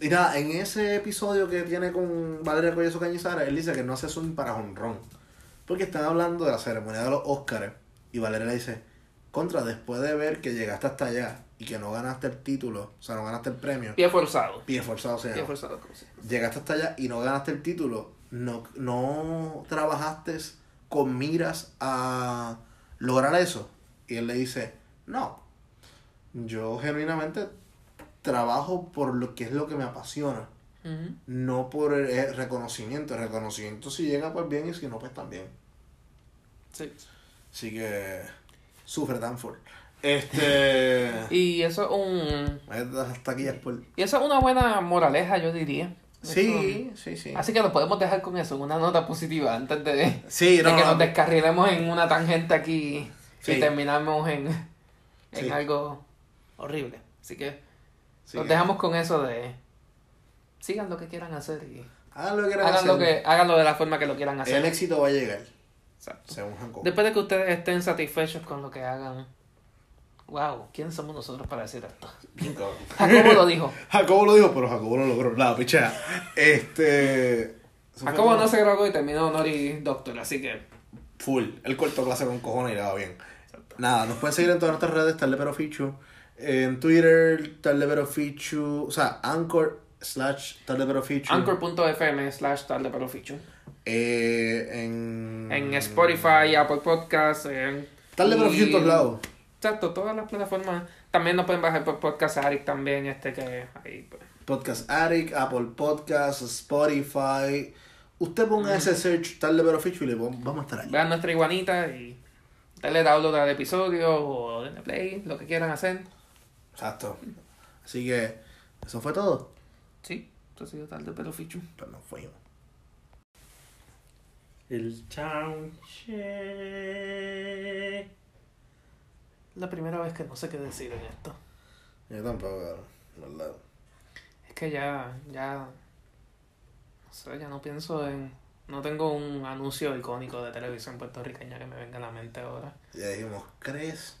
y nada, en ese episodio que tiene con Valeria Collazo Cañizares, él dice que no hace swing para honrón. Porque están hablando de la ceremonia de los Óscares. Y Valeria le dice, contra, después de ver que llegaste hasta allá y que no ganaste el título, o sea, no ganaste el premio, Pie forzado. pie forzado se Pie llama forzado, llegaste hasta allá y no ganaste el título, no, no trabajaste con miras a lograr eso. Y él le dice, no, yo genuinamente trabajo por lo que es lo que me apasiona, no por el eh, reconocimiento. El reconocimiento si llega pues bien y si no pues también. Sí. Así que sufre Danford. Este... Y eso es un... Hasta aquí por... Y eso es una buena moraleja, yo diría. Sí, sí, sí. Así que lo podemos dejar con eso, una nota positiva, antes de, Sí, de que no, nos descarrilemos en una tangente aquí Sí. y terminamos en, en Sí. algo horrible. Así que sí. nos dejamos con eso de sigan lo que quieran hacer y Hagan lo que quieran hagan lo, hacer. que, háganlo de la forma que lo quieran hacer. El éxito va a llegar, Exacto. según Jacob. Después de que ustedes estén satisfechos con lo que hagan. Wow, ¿quién somos nosotros para decir esto? Jacobo lo dijo. Jacobo lo dijo, pero Jacobo lo logró. La pichea. Este. Jacobo no se graduó y terminó honoris doctor, así que Full. Él cortó clase con cojones y le va bien. Nada, nos pueden seguir en todas nuestras redes, Tarde Pero Fichu. En Twitter, Fichu. O sea, Anchor slash Tarde Pero Fichu. anchor.fm slash fichu. Eh, en. En Spotify, Apple Podcasts, en... Pero y- Fichu en todos lados. Exacto, todas las plataformas. También nos pueden bajar por Podcast Addict también, este que ahí pues. Podcast Addict, Apple Podcasts, Spotify. Usted ponga ese search Tarde Pero Fichu y le vamos a estar ahí. Vean nuestra iguanita y denle download al episodio o denle play, lo que quieran hacer. Exacto. Así que, eso fue todo. Sí, esto ha sido tarde pero fichu. Pero nos fuimos. El che. La primera vez que no sé qué decir en esto. Yo tampoco. ¿Verdad? Es que ya, ya, no sé, ya no pienso en, no tengo un anuncio icónico de televisión puertorriqueña que me venga a la mente ahora. Ya dijimos, ¿crees?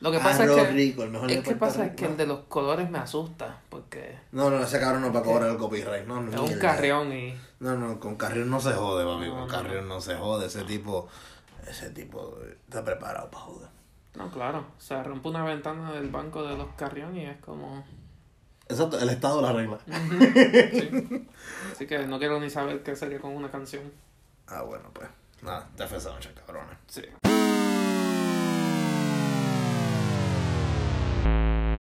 Lo que pasa es que, rico, el mejor es de que pasa es que el de los colores me asusta, porque No, no, ese cabrón no va a cobrar el copyright. No, no, es un carrión y, No, no, con Carrión no se jode, papi. No, con no, Carrión no se jode. Ese tipo, ese tipo está preparado para joder. no, claro, o sea, rompe una ventana del banco de los carrión y es como, Exacto, el Estado la regla. sí. Así que no quiero ni saber qué sería con una canción. Ah, bueno, pues. Nada, te noche, cabrones. Sí.